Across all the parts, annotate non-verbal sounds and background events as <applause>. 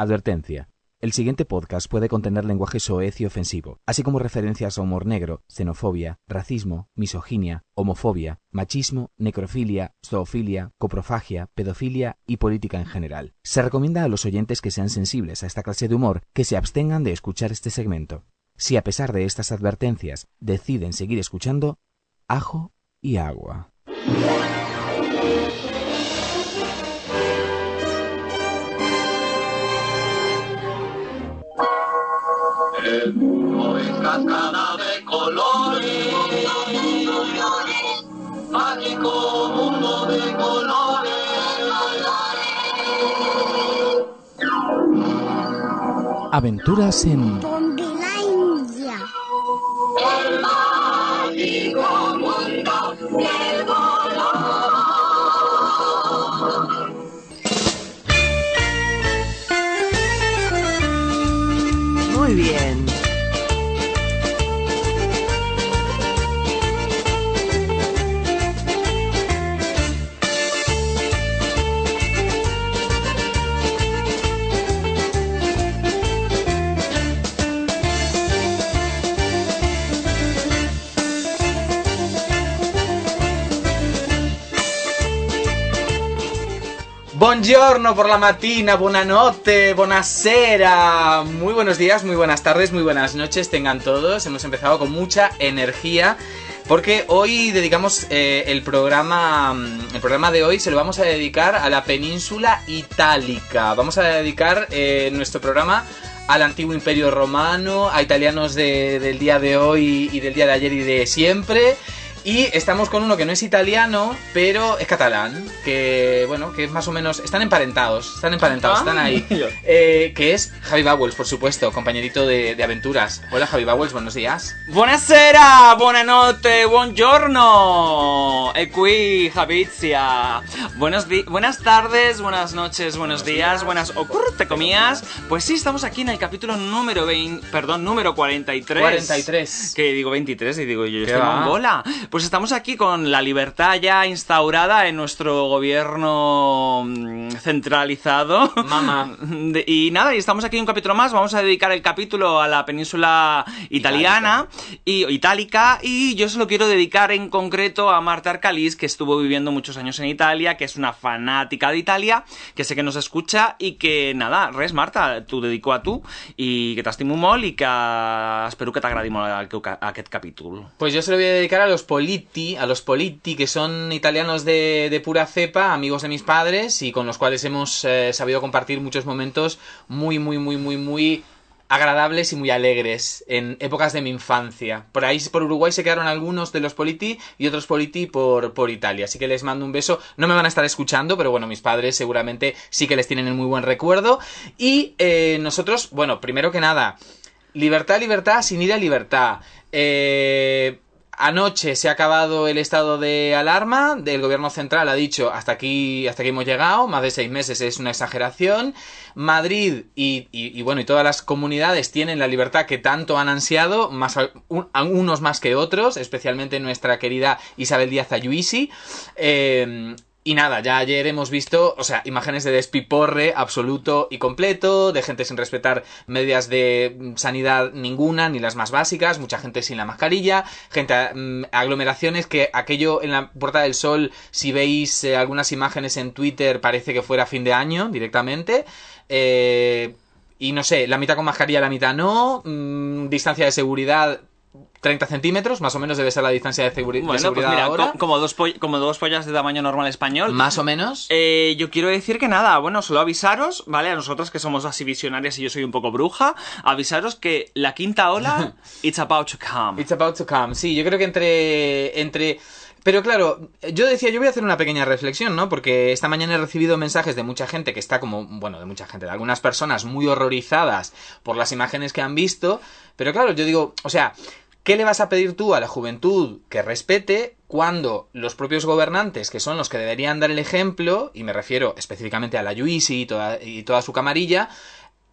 Advertencia. El siguiente podcast puede contener lenguaje soez y ofensivo, así como referencias a humor negro, xenofobia, racismo, misoginia, homofobia, machismo, necrofilia, zoofilia, coprofagia, pedofilia y política en general. Se recomienda a los oyentes que sean sensibles a esta clase de humor que se abstengan de escuchar este segmento. Si a pesar de estas advertencias deciden seguir escuchando, ajo y agua. El mundo es cascada de colores, mágico mundo de colores. Aventuras en Zombilandia. Buongiorno por la matina, buonanotte, buonasera. Muy buenos días, muy buenas tardes, muy buenas noches tengan todos. Hemos empezado con mucha energía porque hoy dedicamos eh, el programa mm, el programa de hoy se lo vamos a dedicar a la península itálica. Vamos a dedicar eh, nuestro programa al antiguo imperio romano, a italianos de- del día de hoy y del día de ayer y de siempre. Y estamos con uno que no es italiano, pero es catalán, que bueno, que es más o menos, están emparentados, están emparentados, están ahí. <laughs> Eh, que es Javi Bowles, por supuesto, compañerito de, de aventuras. Hola Javi Bowles, buenos días. Buonasera, buonanotte, buongiorno. E qui Javizia. Buenos di- buenas tardes, buenas noches, buenos días, buenas ocurte comías. Pues sí, estamos aquí en el capítulo número 20, perdón, número 43. 43. Que digo 23 y digo yo ¿Qué estoy va? mongola. Pues estamos aquí con la libertad ya instaurada en nuestro gobierno mm, centralizado. Mamá. <laughs> Y nada, y estamos aquí un capítulo más. Vamos a dedicar el capítulo a la península italiana y itálica. Y yo se lo quiero dedicar en concreto a Marta Arcalis, que estuvo viviendo muchos años en Italia, que es una fanática de Italia, que sé que nos escucha y que nada, res Marta, tu dedico a tu y que t'estimo molt i que espero que t'agradi molt aquest ca- aquest capítol. Pues yo se lo voy a dedicar a los politi, a los politi, que son italianos de, pura cepa, amigos de mis padres y con los cuales hemos eh, sabido compartir muchos momentos muy, muy, muy, muy, muy agradables y muy alegres en épocas de mi infancia. Por ahí, por Uruguay, se quedaron algunos de los politi y otros politi por, por Italia. Así que les mando un beso. No me van a estar escuchando, pero bueno, mis padres seguramente sí que les tienen en muy buen recuerdo. Y eh, nosotros, bueno, primero que nada, Libertad, libertad, sin ir a libertad. Eh, anoche se ha acabado el estado de alarma. El gobierno central ha dicho hasta aquí, hasta aquí hemos llegado. Más de seis meses es una exageración. Madrid y, y- y, bueno y todas las comunidades tienen la libertad que tanto han ansiado, más a unos más que otros, especialmente nuestra querida Isabel Díaz Ayuisi. Eh, y nada, ya ayer hemos visto, o sea, imágenes de despiporre absoluto y completo, de gente sin respetar medidas de mm, sanidad ninguna, ni las más básicas, mucha gente sin la mascarilla, gente, mm, aglomeraciones que aquello en la Puerta del Sol, si veis eh, algunas imágenes en Twitter, parece que fuera fin de año directamente. Eh, y no sé, la mitad con mascarilla, la mitad no, mm, distancia de seguridad 30 centímetros, más o menos debe ser la distancia de, seguri- de Bueno, pues seguridad mira, ahora. co- como, dos como dos pollas de tamaño normal español. Más o menos. Eh, yo quiero decir que nada, bueno, solo avisaros, ¿vale? A nosotros que somos así visionarias y yo soy un poco bruja, avisaros que la quinta ola, <laughs> it's about to come. It's about to come. Sí, yo creo que entre, entre Pero claro, yo decía, yo voy a hacer una pequeña reflexión, ¿no? Porque esta mañana he recibido mensajes de mucha gente que está como, bueno, de mucha gente, de algunas personas muy horrorizadas por las imágenes que han visto. Pero claro, yo digo, o sea, ¿qué le vas a pedir tú a la juventud que respete cuando los propios gobernantes, que son los que deberían dar el ejemplo, y me refiero específicamente a la Yuisi y toda, y toda su camarilla,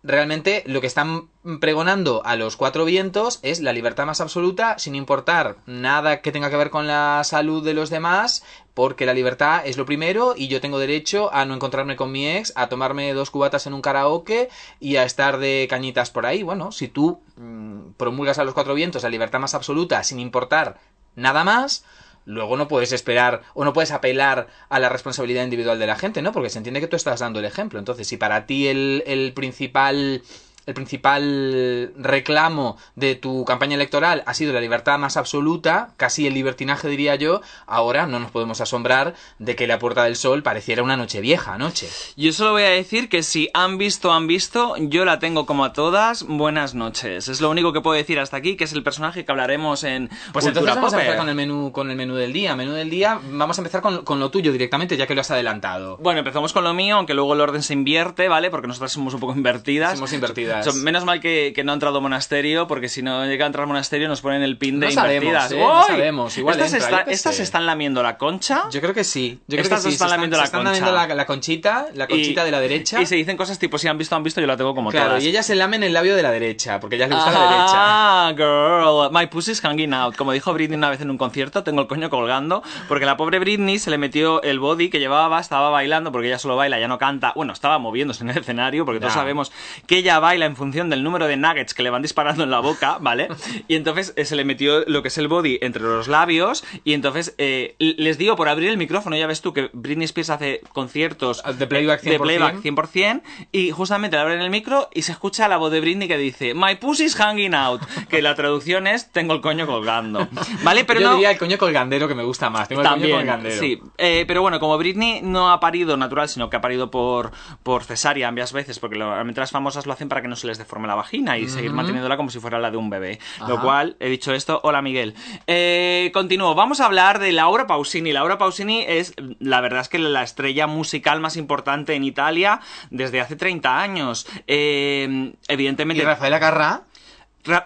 realmente lo que están pregonando a los cuatro vientos es la libertad más absoluta sin importar nada que tenga que ver con la salud de los demás porque la libertad es lo primero y yo tengo derecho a no encontrarme con mi ex, a tomarme dos cubatas en un karaoke y a estar de cañitas por ahí. Bueno, si tú mm, promulgas a los cuatro vientos la libertad más absoluta sin importar nada más, luego no puedes esperar o no puedes apelar a la responsabilidad individual de la gente, ¿no? Porque se entiende que tú estás dando el ejemplo. Entonces, si para ti el, el principal el principal reclamo de tu campaña electoral ha sido la libertad más absoluta, casi el libertinaje diría yo, ahora no nos podemos asombrar de que la Puerta del Sol pareciera una noche vieja anoche. Yo solo voy a decir que si han visto, han visto, yo la tengo como a todas, buenas noches. Es lo único que puedo decir hasta aquí, que es el personaje que hablaremos en Pues Cultura entonces vamos a empezar con el menú, con el menú del día. Menú del día, vamos a empezar con, con lo tuyo directamente, ya que lo has adelantado. Bueno, empezamos con lo mío, aunque luego el orden se invierte, ¿vale? Porque nosotras somos un poco invertidas. Somos invertidas. So- menos mal que, que no ha entrado monasterio, porque si no llega a entrar monasterio nos ponen el pin de No sabemos, invertidas. ¿eh? No sabemos, igual estas, entra, está- estas están lamiendo la concha. Yo creo que sí. Yo creo Estas que sí. están lamiendo se la concha. lamiendo la, la conchita, la conchita Y- de la derecha. Y se dicen cosas tipo, si han visto, han visto, yo la tengo como Claro, todas. y ellas se lamen el labio de la derecha, porque ellas les gusta la derecha. Ah, girl, my pussy's hanging out. Como dijo Britney una vez en un concierto, tengo el coño colgando, porque la pobre Britney se le metió el body que llevaba, estaba bailando, porque ella solo baila, ya no canta. Bueno, estaba moviéndose en el escenario, porque todos Ya. sabemos que ella baila en función del número de nuggets que le van disparando en la boca, ¿vale? Y entonces eh, se le metió lo que es el body entre los labios, y entonces eh, les digo por abrir el micrófono, ya ves tú que Britney Spears hace conciertos De playback 100%. de playback 100% y justamente le abren el micro y se escucha la voz de Britney que dice My pussy's hanging out, que la traducción es tengo el coño colgando. ¿Vale? Pero Yo no diría el coño colgandero que me gusta más. Tengo el coño colgandero. sí. Eh, pero bueno, como Britney no ha parido natural, sino que ha parido por, por cesárea varias veces, porque normalmente las famosas lo hacen para que no se les deforme la vagina y seguir manteniéndola como si fuera la de un bebé. Lo cual, he dicho esto, hola Miguel. Eh, continúo, vamos a hablar de Laura Pausini. Laura Pausini es, la verdad es que la estrella musical más importante en Italia desde hace 30 años. Eh, ¿Y evidentemente... Rafaela Carrá?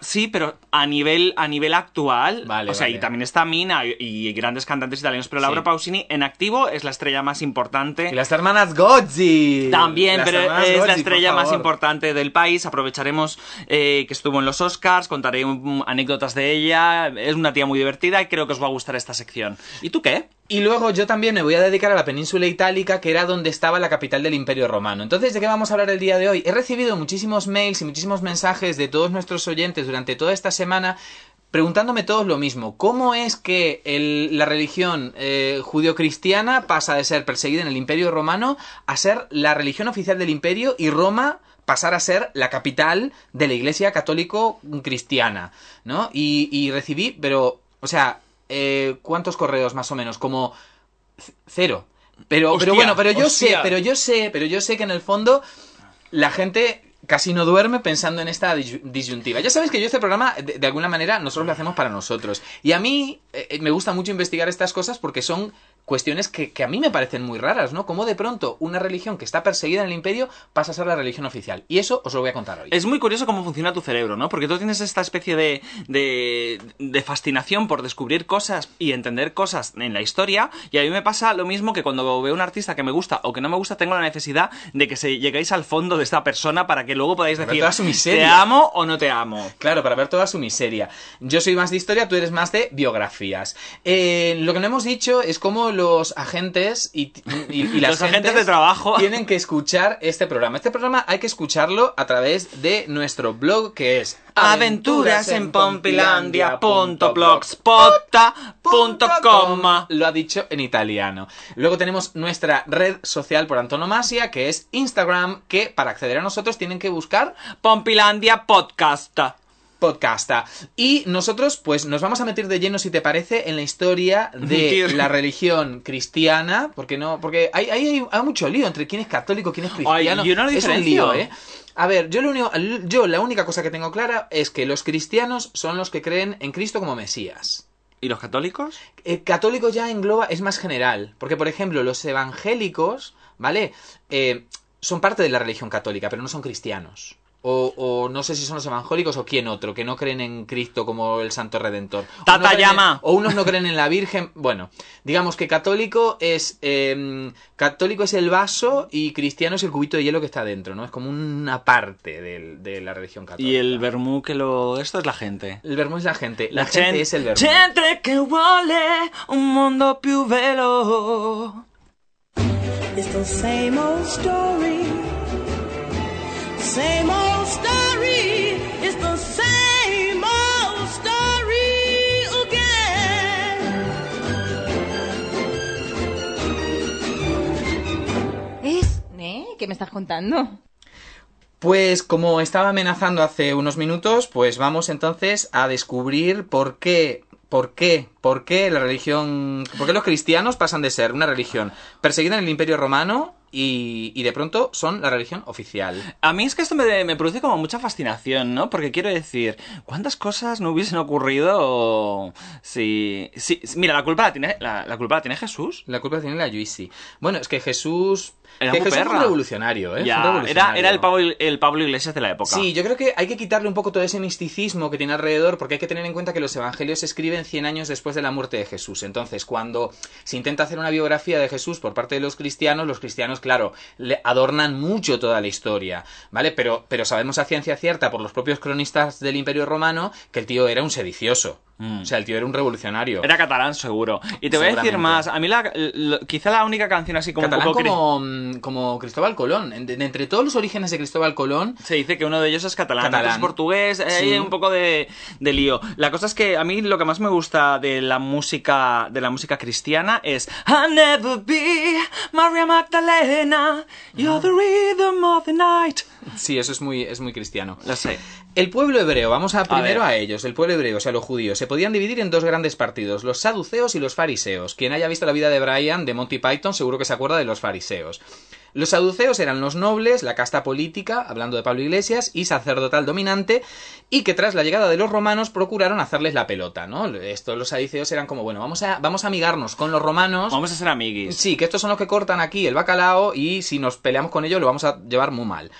Sí, pero a nivel, a nivel actual. Vale, o sea, vale. y también está Mina y, y grandes cantantes italianos, pero Laura Sí. Pausini en activo es la estrella más importante. Y las hermanas Gozzi. También, Las pero es la Gozzi, estrella más importante del país. Aprovecharemos eh, que estuvo en los Oscars, contaré anécdotas de ella. Es una tía muy divertida y creo que os va a gustar esta sección. ¿Y tú qué? Y luego yo también me voy a dedicar a la península itálica, que era donde estaba la capital del Imperio Romano. Entonces, ¿de qué vamos a hablar el día de hoy? He recibido muchísimos mails y muchísimos mensajes de todos nuestros oyentes durante toda esta semana preguntándome todos lo mismo. ¿Cómo es que la religión eh, judio-cristiana pasa de ser perseguida en el Imperio Romano a ser la religión oficial del imperio y Roma pasar a ser la capital de la Iglesia católico-cristiana? ¿No? Y, y recibí, pero, o sea, eh, ¿cuántos correos más o menos? Como cero. Pero, pero bueno, pero yo sé, pero yo sé, pero yo sé que en el fondo la gente casi no duerme pensando en esta dis- disyuntiva. Ya sabes que yo este programa, de, de alguna manera, nosotros lo hacemos para nosotros. Y a mí eh, eh, me gusta mucho investigar estas cosas porque son cuestiones que, que a mí me parecen muy raras, ¿no? Como de pronto una religión que está perseguida en el imperio pasa a ser la religión oficial. Y eso os lo voy a contar hoy. Es muy curioso cómo funciona tu cerebro, ¿no? Porque tú tienes esta especie de, de, de fascinación por descubrir cosas y entender cosas en la historia. Y a mí me pasa lo mismo que cuando veo un artista que me gusta o que no me gusta, tengo la necesidad de que se lleguéis al fondo de esta persona para que luego podáis decir, toda su miseria. ¿te amo o no te amo? Claro, para ver toda su miseria. Yo soy más de historia, tú eres más de biografías. Eh, lo que no hemos dicho es cómo los agentes y, y- y las Los agentes gentes de trabajo. <laughs> tienen que escuchar este programa. Este programa hay que escucharlo a través de nuestro blog que es Aventuras en pompilandia.blogspot.com Lo ha dicho en italiano. Luego tenemos nuestra red social por antonomasia que es Instagram que para acceder a nosotros tienen que buscar Pompilandia Podcast. Podcasta. Y nosotros, pues, nos vamos a meter de lleno, si te parece, en la historia de <laughs> la religión cristiana, porque no, porque hay, hay, hay- mucho lío entre quién es católico, quién es cristiano. Ay, yo no lo es un lío, ¿eh? A ver, yo, lo único, yo la única cosa que tengo clara es que los cristianos son los que creen en Cristo como Mesías. ¿Y los católicos? El católico ya engloba, es más general. Porque, por ejemplo, los evangélicos, ¿vale? Eh, son parte de la religión católica, pero no son cristianos. O, o no sé si son los evangélicos o quién otro, que no creen en Cristo como el Santo Redentor. O Tata en- llama. o unos no creen en la Virgen. Bueno, digamos que católico es eh, católico es el vaso y cristiano es el cubito de hielo que está dentro, ¿no? Es como una parte de, la religión católica. Y el vermú que lo... Esto es la gente. El vermú es la gente. La, gente gente es el vermú. Gente che vuole un mondo più velo. It's the same old story. Same old story. It's the same old story again. Es, ¿eh? ¿Qué me estás contando? Pues como estaba amenazando hace unos minutos, pues vamos entonces a descubrir por qué, por qué, por qué la religión, por qué los cristianos pasan de ser una religión perseguida en el Imperio Romano y, y de pronto son la religión oficial. A mí es que esto me, me produce como mucha fascinación, ¿no? Porque quiero decir, ¿cuántas cosas no hubiesen ocurrido si... si mira, la culpa la tiene, la, la culpa la tiene Jesús. La culpa la tiene la Yuisi. Bueno, es que Jesús, Era que muy perra. un revolucionario, ¿eh? Un era, era el, Pablo, el Pablo Iglesias de la época. Sí, yo creo que hay que quitarle un poco todo ese misticismo que tiene alrededor, porque hay que tener en cuenta que los evangelios se escriben 100 años después de la muerte de Jesús. Entonces, cuando se intenta hacer una biografía de Jesús por parte de los cristianos, los cristianos, claro, le adornan mucho toda la historia, ¿vale? Pero, pero sabemos a ciencia cierta por los propios cronistas del Imperio Romano que el tío era un sedicioso. Mm. O sea, el tío era un revolucionario. Era catalán, seguro. Y te voy a decir más. A mí, la, quizá la única canción así como Catalán un poco. cri- como, mm, como Cristóbal Colón. En- de- de entre todos los orígenes de Cristóbal Colón, Se dice que uno de ellos es catalán, Catalán. es portugués, eh, Sí. hay un poco de, de lío. La cosa es que a mí lo que más me gusta de la música de la música cristiana es I'll never be Maria Magdalena, you're the rhythm of the night. Sí, eso es muy, es muy cristiano. Lo sé. El pueblo hebreo, vamos a primero a, ellos, el pueblo hebreo, o sea, los judíos, se podían dividir en dos grandes partidos, los saduceos y los fariseos. Quien haya visto la vida de Brian de Monty Python seguro que se acuerda de los fariseos. Los saduceos eran los nobles, la casta política, hablando de Pablo Iglesias, y sacerdotal dominante, y que tras la llegada de los romanos procuraron hacerles la pelota, ¿no? Estos, los saduceos eran como, bueno, vamos a, vamos a amigarnos con los romanos. Vamos a ser amiguis. Sí, que estos son los que cortan aquí el bacalao y si nos peleamos con ellos lo vamos a llevar muy mal.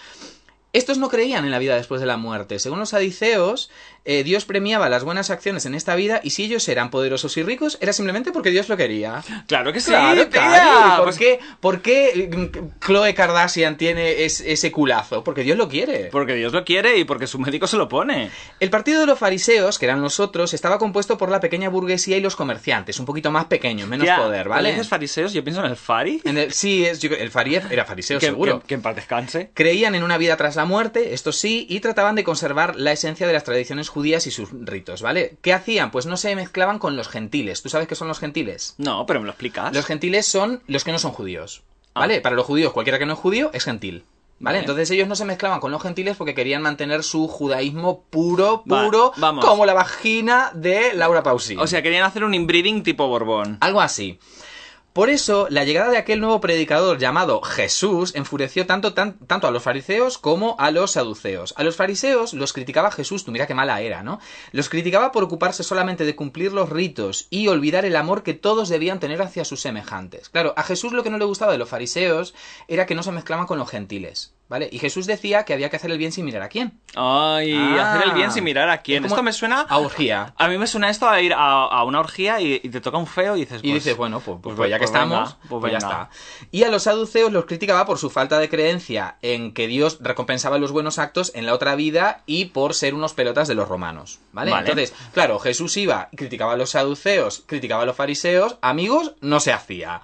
Estos no creían en la vida después de la muerte. Según los adiceos, eh, Dios premiaba las buenas acciones en esta vida y si ellos eran poderosos y ricos era simplemente porque Dios lo quería. Claro que sí, Claro, tía. claro. ¿Y ¿Por, Pues- qué, por qué mm, Khloe Kardashian tiene es- ese culazo? Porque Dios lo quiere. Porque Dios lo quiere y porque su médico se lo pone. El partido de los fariseos, que eran los otros, estaba compuesto por la pequeña burguesía y los comerciantes, un poquito más pequeños, menos Tía, poder, ¿vale? dices fariseos, yo pienso en el fari. En el- sí, es, yo- el farie era fariseo, que, seguro. que- que en paz descanse. Creían en una vida tras la muerte, esto sí, y trataban de conservar la esencia de las tradiciones judías y sus ritos, ¿vale? ¿Qué hacían? Pues no se mezclaban con los gentiles. ¿Tú sabes qué son los gentiles? No, pero me lo explicas. Los gentiles son los que no son judíos, Ah. ¿vale? Para los judíos, cualquiera que no es judío es gentil. ¿Vale? Entonces ellos no se mezclaban con los gentiles porque querían mantener su judaísmo puro, Va, puro, vamos. como la vagina de Laura Pausini. O sea, querían hacer un inbreeding tipo Borbón. Algo así. Por eso, la llegada de aquel nuevo predicador llamado Jesús enfureció tanto, tan- tanto a los fariseos como a los saduceos. A los fariseos los criticaba Jesús, tú mira qué mala era, ¿no? Los criticaba por ocuparse solamente de cumplir los ritos y olvidar el amor que todos debían tener hacia sus semejantes. Claro, a Jesús lo que no le gustaba de los fariseos era que no se mezclaban con los gentiles, ¿vale? Y Jesús decía que había que hacer el bien sin mirar a quién. Ay, Ah. hacer el bien sin mirar a quién. Es Esto me suena... A orgía. A mí me suena esto a ir a, a una orgía y, y te toca un feo y dices... Y pues- dices, bueno, pues, pues, pues- ya que pues venga, estamos, pues pues ya venga. está. Y a los saduceos los criticaba por su falta de creencia en que Dios recompensaba los buenos actos en la otra vida y por ser unos pelotas de los romanos. ¿Vale? Vale. Entonces, claro, Jesús iba, criticaba a los saduceos, criticaba a los fariseos, amigos, no se hacía.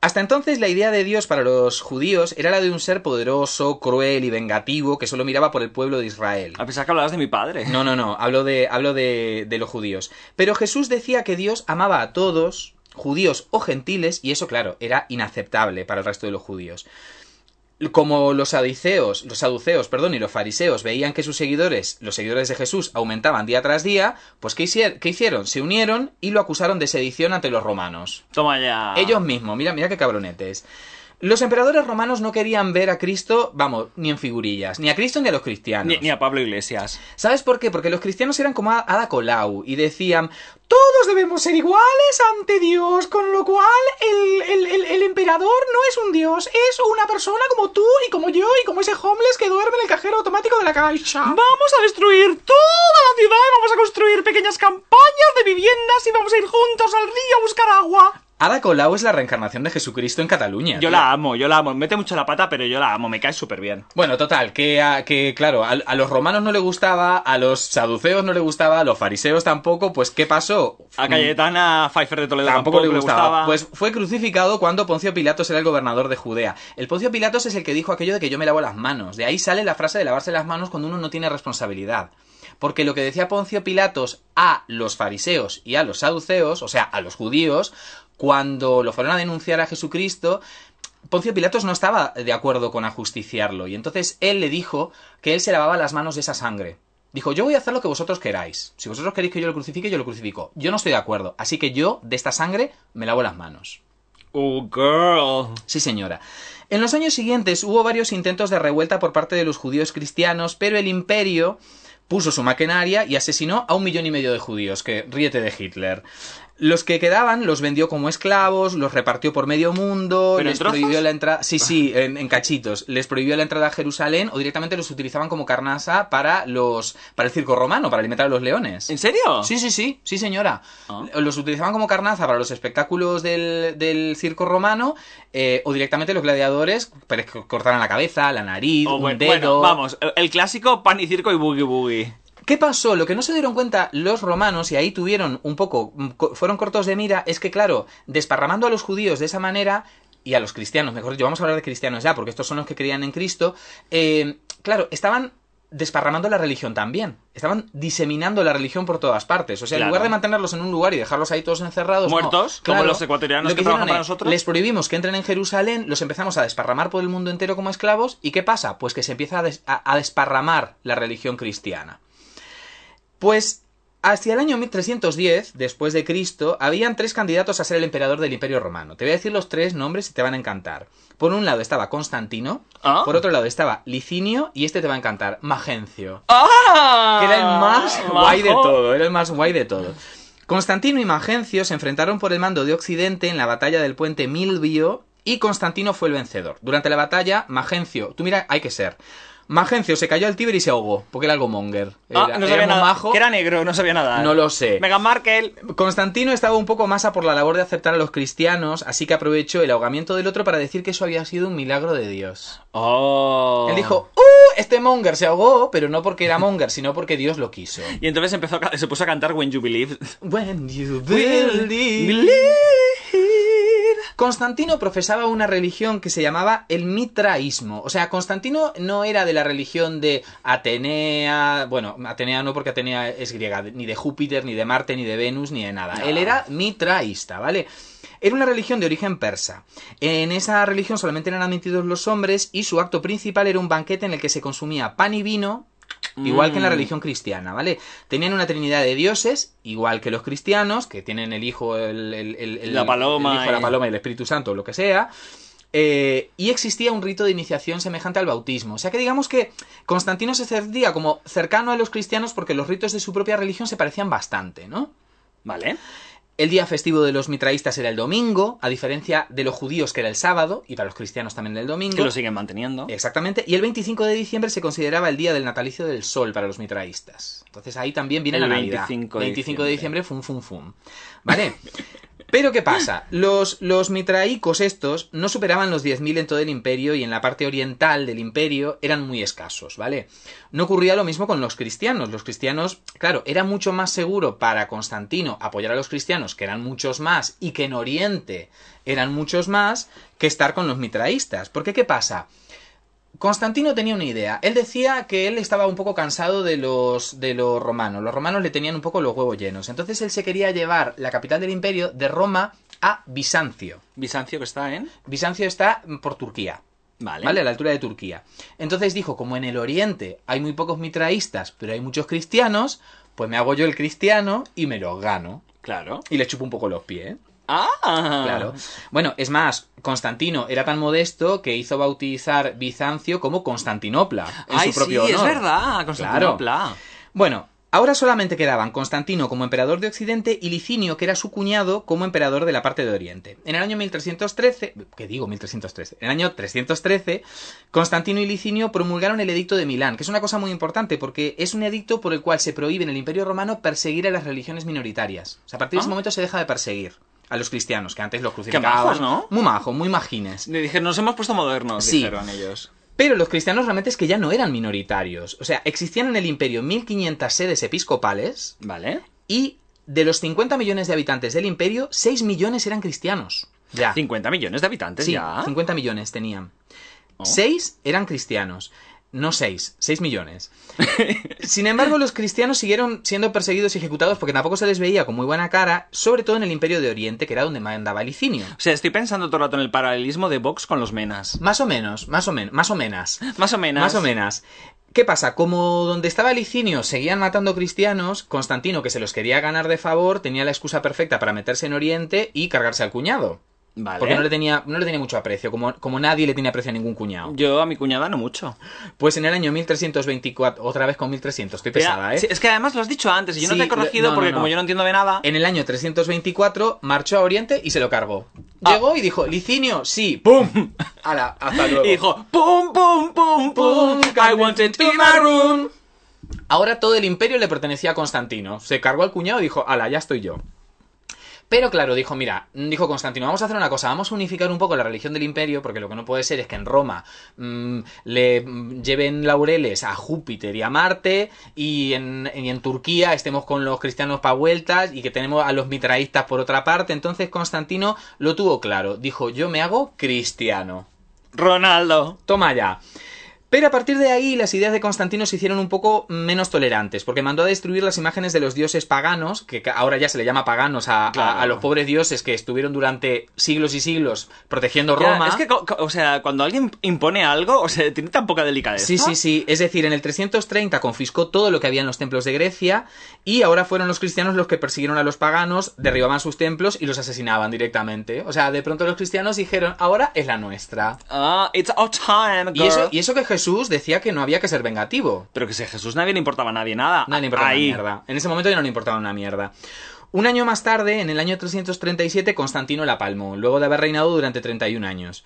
Hasta entonces la idea de Dios para los judíos era la de un ser poderoso, cruel y vengativo que solo miraba por el pueblo de Israel. A pesar que hablabas de mi padre. No, no, no, hablo de, hablo de, de los judíos. Pero Jesús decía que Dios amaba a todos, judíos o gentiles, y eso, claro, era inaceptable para el resto de los judíos. Como los saduceos, los saduceos, perdón, y los fariseos veían que sus seguidores, los seguidores de Jesús, aumentaban día tras día, pues ¿qué, hicier- qué hicieron? Se unieron y lo acusaron de sedición ante los romanos. Toma ya. Ellos mismos, mira, mira qué cabronetes. Los emperadores romanos no querían ver a Cristo, vamos, ni en figurillas, ni a Cristo ni a los cristianos. Ni, ni a Pablo Iglesias. ¿Sabes por qué? Porque los cristianos eran como Ada Colau y decían, todos debemos ser iguales ante Dios, con lo cual el, el- el- el emperador no es un dios, es una persona como tú y como yo y como ese homeless que duerme en el cajero automático de la caixa. Vamos a destruir toda la ciudad y vamos a construir pequeñas campañas de viviendas y vamos a ir juntos al río a buscar agua. Ada Colau es la reencarnación de Jesucristo en Cataluña. Yo tío. la amo, yo la amo. Mete mucho la pata, pero yo la amo. Me cae súper bien. Bueno, total, que, a- que claro, a, a los romanos no le gustaba, a los saduceos no le gustaba, a los fariseos tampoco, pues ¿qué pasó? A Cayetana Pfeiffer de Toledo Tampoco, le gustaba. Pues fue crucificado cuando Poncio Pilatos era el gobernador de Judea. El Poncio Pilatos es el que dijo aquello de que yo me lavo las manos. De ahí sale la frase de lavarse las manos cuando uno no tiene responsabilidad. Porque lo que decía Poncio Pilatos a los fariseos y a los saduceos, o sea, a los judíos, cuando lo fueron a denunciar a Jesucristo, Poncio Pilatos no estaba de acuerdo con ajusticiarlo. Y entonces él le dijo que él se lavaba las manos de esa sangre. Dijo, yo voy a hacer lo que vosotros queráis. Si vosotros queréis que yo lo crucifique, yo lo crucifico. Yo no estoy de acuerdo. Así que yo, de esta sangre, me lavo las manos. Oh, girl. Sí, señora. En los años siguientes hubo varios intentos de revuelta por parte de los judíos cristianos, pero el imperio puso su maquinaria y asesinó a un millón y medio de judíos, que ríete de Hitler. Los que quedaban los vendió como esclavos, los repartió por medio mundo, ¿Pero en les prohibió la entrada. Sí, sí, en, en cachitos. Les prohibió la entrada a Jerusalén o directamente los utilizaban como carnasa para los para el circo romano, para alimentar a los leones. ¿En serio? Sí, sí, sí, sí, señora. Ah. Los utilizaban como carnaza para los espectáculos del, del circo romano eh, o directamente los gladiadores para que cortaran la cabeza, la nariz, Oh, un bueno, dedo. bueno, vamos. El clásico pan y circo y boogie boogie. ¿Qué pasó? Lo que no se dieron cuenta los romanos, y ahí tuvieron un poco, mm, fueron cortos de mira, es que, claro, desparramando a los judíos de esa manera, y a los cristianos, mejor dicho, vamos a hablar de cristianos ya, porque estos son los que creían en Cristo, eh, claro, estaban desparramando la religión también. Estaban diseminando la religión por todas partes. O sea, en lugar de mantenerlos en un lugar y dejarlos ahí todos encerrados. no. Muertos, como los ecuatorianos Lo que trabajan para nosotros. Les prohibimos que entren en Jerusalén, los empezamos a desparramar por el mundo entero como esclavos. ¿Y qué pasa? Pues que se empieza a, des- a- a desparramar la religión cristiana. Pues hacia el año 1310, después de Cristo, habían tres candidatos a ser el emperador del Imperio Romano. Te voy a decir los tres nombres y te van a encantar. Por un lado estaba Constantino, Ah. por otro lado estaba Licinio y este te va a encantar, Magencio. ¡Ah! Que era el más Majo. guay de todo, era el más guay de todo. Constantino y Magencio se enfrentaron por el mando de Occidente en la batalla del puente Milvio y Constantino fue el vencedor. Durante la batalla, Magencio, tú mira, hay que ser. Magencio se cayó al Tíber y se ahogó, porque era algo monger. Ah, Era- no sabía nada. majo. Que era negro, no sabía nada. No lo sé. Meghan Markle. Constantino estaba un poco más a por la labor de aceptar a los cristianos, así que aprovechó el ahogamiento del otro para decir que eso había sido un milagro de Dios. Oh. Él dijo, ¡Uh! Este monger se ahogó, pero no porque era monger, sino porque Dios lo quiso. Y entonces empezó a se puso a cantar When You Believe. When you Believe. believe. Constantino profesaba una religión que se llamaba el mitraísmo. O sea, Constantino no era de la religión de Atenea. Bueno, Atenea no porque Atenea es griega, ni de Júpiter, ni de Marte, ni de Venus, ni de nada. Él era mitraísta, ¿vale? Era una religión de origen persa. En esa religión solamente eran admitidos los hombres y su acto principal era un banquete en el que se consumía pan y vino, Igual que en la Mm. religión cristiana, ¿vale? Tenían una trinidad de dioses, igual que los cristianos, que tienen el Hijo, el, el- el- La paloma el hijo, la y- paloma y el Espíritu Santo, lo que sea. Eh, y existía un rito de iniciación semejante al bautismo. O sea que digamos que Constantino se sentía como cercano a los cristianos porque los ritos de su propia religión se parecían bastante, ¿no? Vale. El día festivo de los mitraístas era el domingo, a diferencia de los judíos que era el sábado, y para los cristianos también el domingo. Que lo siguen manteniendo. Exactamente. Y el 25 de diciembre se consideraba el día del natalicio del sol para los mitraístas. Entonces ahí también viene El la Navidad. 25 de 25 de diciembre. diciembre, fum, fum, fum. ¿Vale? <laughs> Pero ¿qué pasa? Los, los mitraicos estos no superaban los 10.000 en todo el imperio y en la parte oriental del imperio eran muy escasos, ¿vale? No ocurría lo mismo con los cristianos. Los cristianos, claro, era mucho más seguro para Constantino apoyar a los cristianos, que eran muchos más, y que en Oriente eran muchos más, que estar con los mitraístas. Porque ¿qué pasa? Constantino tenía una idea. Él decía que él estaba un poco cansado de los, de los romanos. Los romanos le tenían un poco los huevos llenos. Entonces él se quería llevar la capital del imperio de Roma a Bizancio. Bizancio que está en. Bizancio está por Turquía. Vale. ¿Vale? A la altura de Turquía. Entonces dijo, como en el oriente hay muy pocos mitraístas, pero hay muchos cristianos, pues me hago yo el cristiano y me los gano. Claro. Y le chupo un poco los pies. Ah, Claro. Bueno, es más, Constantino era tan modesto que hizo bautizar Bizancio como Constantinopla en Ay, su propio sí, es honor. verdad, Constantinopla. Bueno, ahora solamente quedaban Constantino como emperador de Occidente y Licinio, que era su cuñado, como emperador de la parte de Oriente. En el año 1313, ¿qué digo 1313? En el año 313, Constantino y Licinio promulgaron el edicto de Milán, que es una cosa muy importante porque es un edicto por el cual se prohíbe en el Imperio Romano perseguir a las religiones minoritarias. O sea, a partir de ese Ah. momento se deja de perseguir a los cristianos, que antes los crucificaban. majos, ¿no? Muy majos, muy majines. Le dije, nos hemos puesto modernos, Sí. dijeron ellos. Pero los cristianos realmente es que ya no eran minoritarios. O sea, existían en el imperio 1500 sedes episcopales ¿Vale? y de los 50 millones de habitantes del imperio, 6 millones eran cristianos. Ya. 50 millones de habitantes Sí, ya. 50 millones tenían. Oh. 6 eran cristianos. No 6, 6 millones. <laughs> Sin embargo, los cristianos siguieron siendo perseguidos y ejecutados porque tampoco se les veía con muy buena cara, sobre todo en el imperio de Oriente, que era donde mandaba Licinio. O sea, estoy pensando todo el rato en el paralelismo de Vox con los menas. Más o menos, más o menos, más o menos. Más o menos. Más o menos. ¿Qué pasa? Como donde estaba Licinio seguían matando cristianos, Constantino, que se los quería ganar de favor, tenía la excusa perfecta para meterse en Oriente y cargarse al cuñado. Vale. Porque no le tenía, no le tenía mucho aprecio, como, como nadie le tiene aprecio a ningún cuñado. Yo a mi cuñada no mucho. Pues en el año 1324, otra vez con 1300, estoy pesada, ¿eh? sí, es que además lo has dicho antes y yo Sí, no te he corregido no, no, porque no. como yo no entiendo de nada. En el año 324 marchó a Oriente y se lo cargó. Ah. Llegó y dijo, Licinio, sí, ¡pum! <laughs> ¡Hala! Hasta luego. Y dijo, pum, pum, pum, pum, I want it in my room. Ahora todo el imperio le pertenecía a Constantino. Se cargó al cuñado y dijo, ala, ya estoy yo. Pero claro, dijo, mira, dijo Constantino, vamos a hacer una cosa, vamos a unificar un poco la religión del imperio, porque lo que no puede ser es que en Roma mm, le mm, lleven laureles a Júpiter y a Marte, y en, y en Turquía estemos con los cristianos pa' vueltas, y que tenemos a los mitraístas por otra parte. Entonces Constantino lo tuvo claro, dijo, yo me hago cristiano. Ronaldo. Toma ya. Pero a partir de ahí las ideas de Constantino se hicieron un poco menos tolerantes, porque mandó a destruir las imágenes de los dioses paganos, que ahora ya se le llama paganos a, a- Claro. a los pobres dioses que estuvieron durante siglos y siglos protegiendo Ya, Roma. es que, o sea, cuando alguien impone algo, o sea, tiene tan poca delicadeza. Sí, sí, sí. Es decir, en el 330 confiscó todo lo que había en los templos de Grecia y ahora fueron los cristianos los que persiguieron a los paganos, derribaban sus templos y los asesinaban directamente. O sea, de pronto los cristianos dijeron, ahora es la nuestra. Ah, it's our time, Y eso, girl. y eso que Jesús decía que no había que ser vengativo. Pero que si a Jesús nadie le importaba a nadie nada. Le importaba Ahí. una mierda. En ese momento ya no le importaba una mierda. Un año más tarde, en el año 337, Constantino la palmó, luego de haber reinado durante 31 años.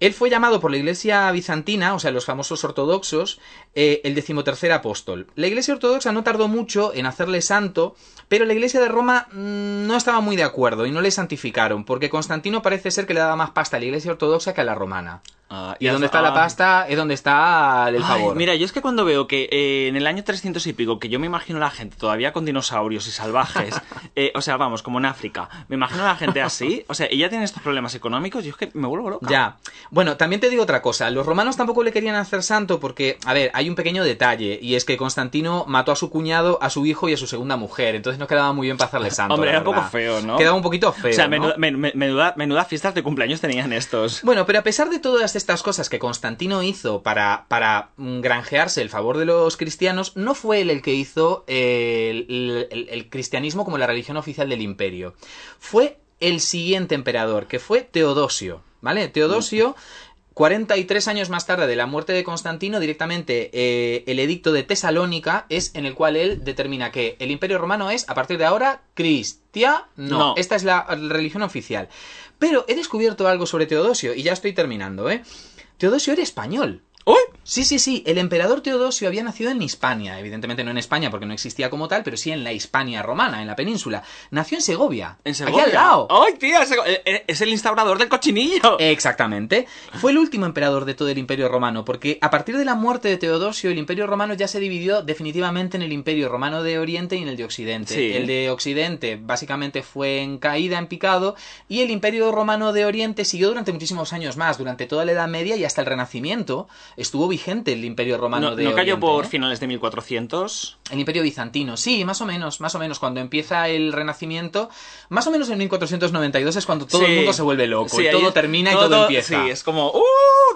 Él fue llamado por la iglesia bizantina, o sea, los famosos ortodoxos, eh, el decimotercer apóstol. La iglesia ortodoxa no tardó mucho en hacerle santo, pero la iglesia de Roma mm, no estaba muy de acuerdo y no le santificaron, porque Constantino parece ser que le daba más pasta a la iglesia ortodoxa que a la romana. Ah, Y donde está la ah. pasta es donde está el Ay, favor. mira, yo es que cuando veo que eh, en el año 300 y pico, que yo me imagino a la gente todavía con dinosaurios y salvajes, <laughs> eh, o sea, vamos, como en África, me imagino a la gente así, o sea, y ya tienen estos problemas económicos, yo es que me vuelvo loca. Ya. Bueno, también te digo otra cosa. Los romanos tampoco le querían hacer santo porque, a ver, hay un pequeño detalle y es que Constantino mató a su cuñado, a su hijo y a su segunda mujer. Entonces no quedaba muy bien para hacerle santo. Hombre, era un poco feo, ¿no? Quedaba un poquito feo. O sea, ¿no? menuda, men- men- menuda, menuda fiestas de cumpleaños tenían estos. Bueno, pero a pesar de todas estas cosas que Constantino hizo para, para granjearse el favor de los cristianos, no fue él el que hizo el cristianismo como la religión oficial del imperio. Fue el siguiente emperador, que fue Teodosio. ¿Vale? Teodosio. 43 años más tarde de la muerte de Constantino, directamente eh, el edicto de Tesalónica es en el cual él determina que el imperio romano es, a partir de ahora, cristiano. No. Esta es la religión oficial. Pero he descubierto algo sobre Teodosio y ya estoy terminando, ¿eh? Teodosio era español. ¡Uy! Sí, sí, sí. El emperador Teodosio había nacido en Hispania. Evidentemente no en España porque no existía como tal, pero sí en la Hispania romana, en la península. Nació en Segovia. En Aquí Segovia. al lado. ¡Ay, tía! ese- eh, eh, Es el instaurador del cochinillo. Exactamente. Fue el último emperador de todo el Imperio Romano, porque a partir de la muerte de Teodosio, el Imperio Romano ya se dividió definitivamente en el Imperio Romano de Oriente y en el de Occidente. Sí. El de Occidente básicamente fue en caída, en picado, y el Imperio Romano de Oriente siguió durante muchísimos años más, durante toda la Edad Media y hasta el Renacimiento estuvo vigente el Imperio Romano No, de no cayó Oriente, por ¿eh? finales de 1400. El Imperio Bizantino, sí, más o menos, más o menos. Cuando empieza el Renacimiento, más o menos en 1492 es cuando todo Sí. el mundo se vuelve loco Sí, y todo termina y todo empieza. Sí, es como, ¡uh!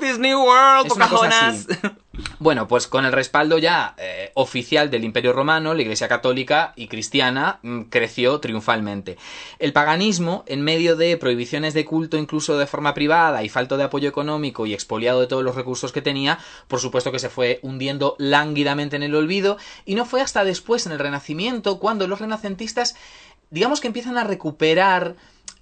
This new world, Pocahontas. <laughs> Bueno, pues con el respaldo ya eh, oficial del Imperio Romano, la Iglesia Católica y cristiana mm, creció triunfalmente. El paganismo, en medio de prohibiciones de culto incluso de forma privada y falto de apoyo económico y expoliado de todos los recursos que tenía, por supuesto que se fue hundiendo lánguidamente en el olvido y no fue hasta después en el Renacimiento cuando los renacentistas digamos que empiezan a recuperar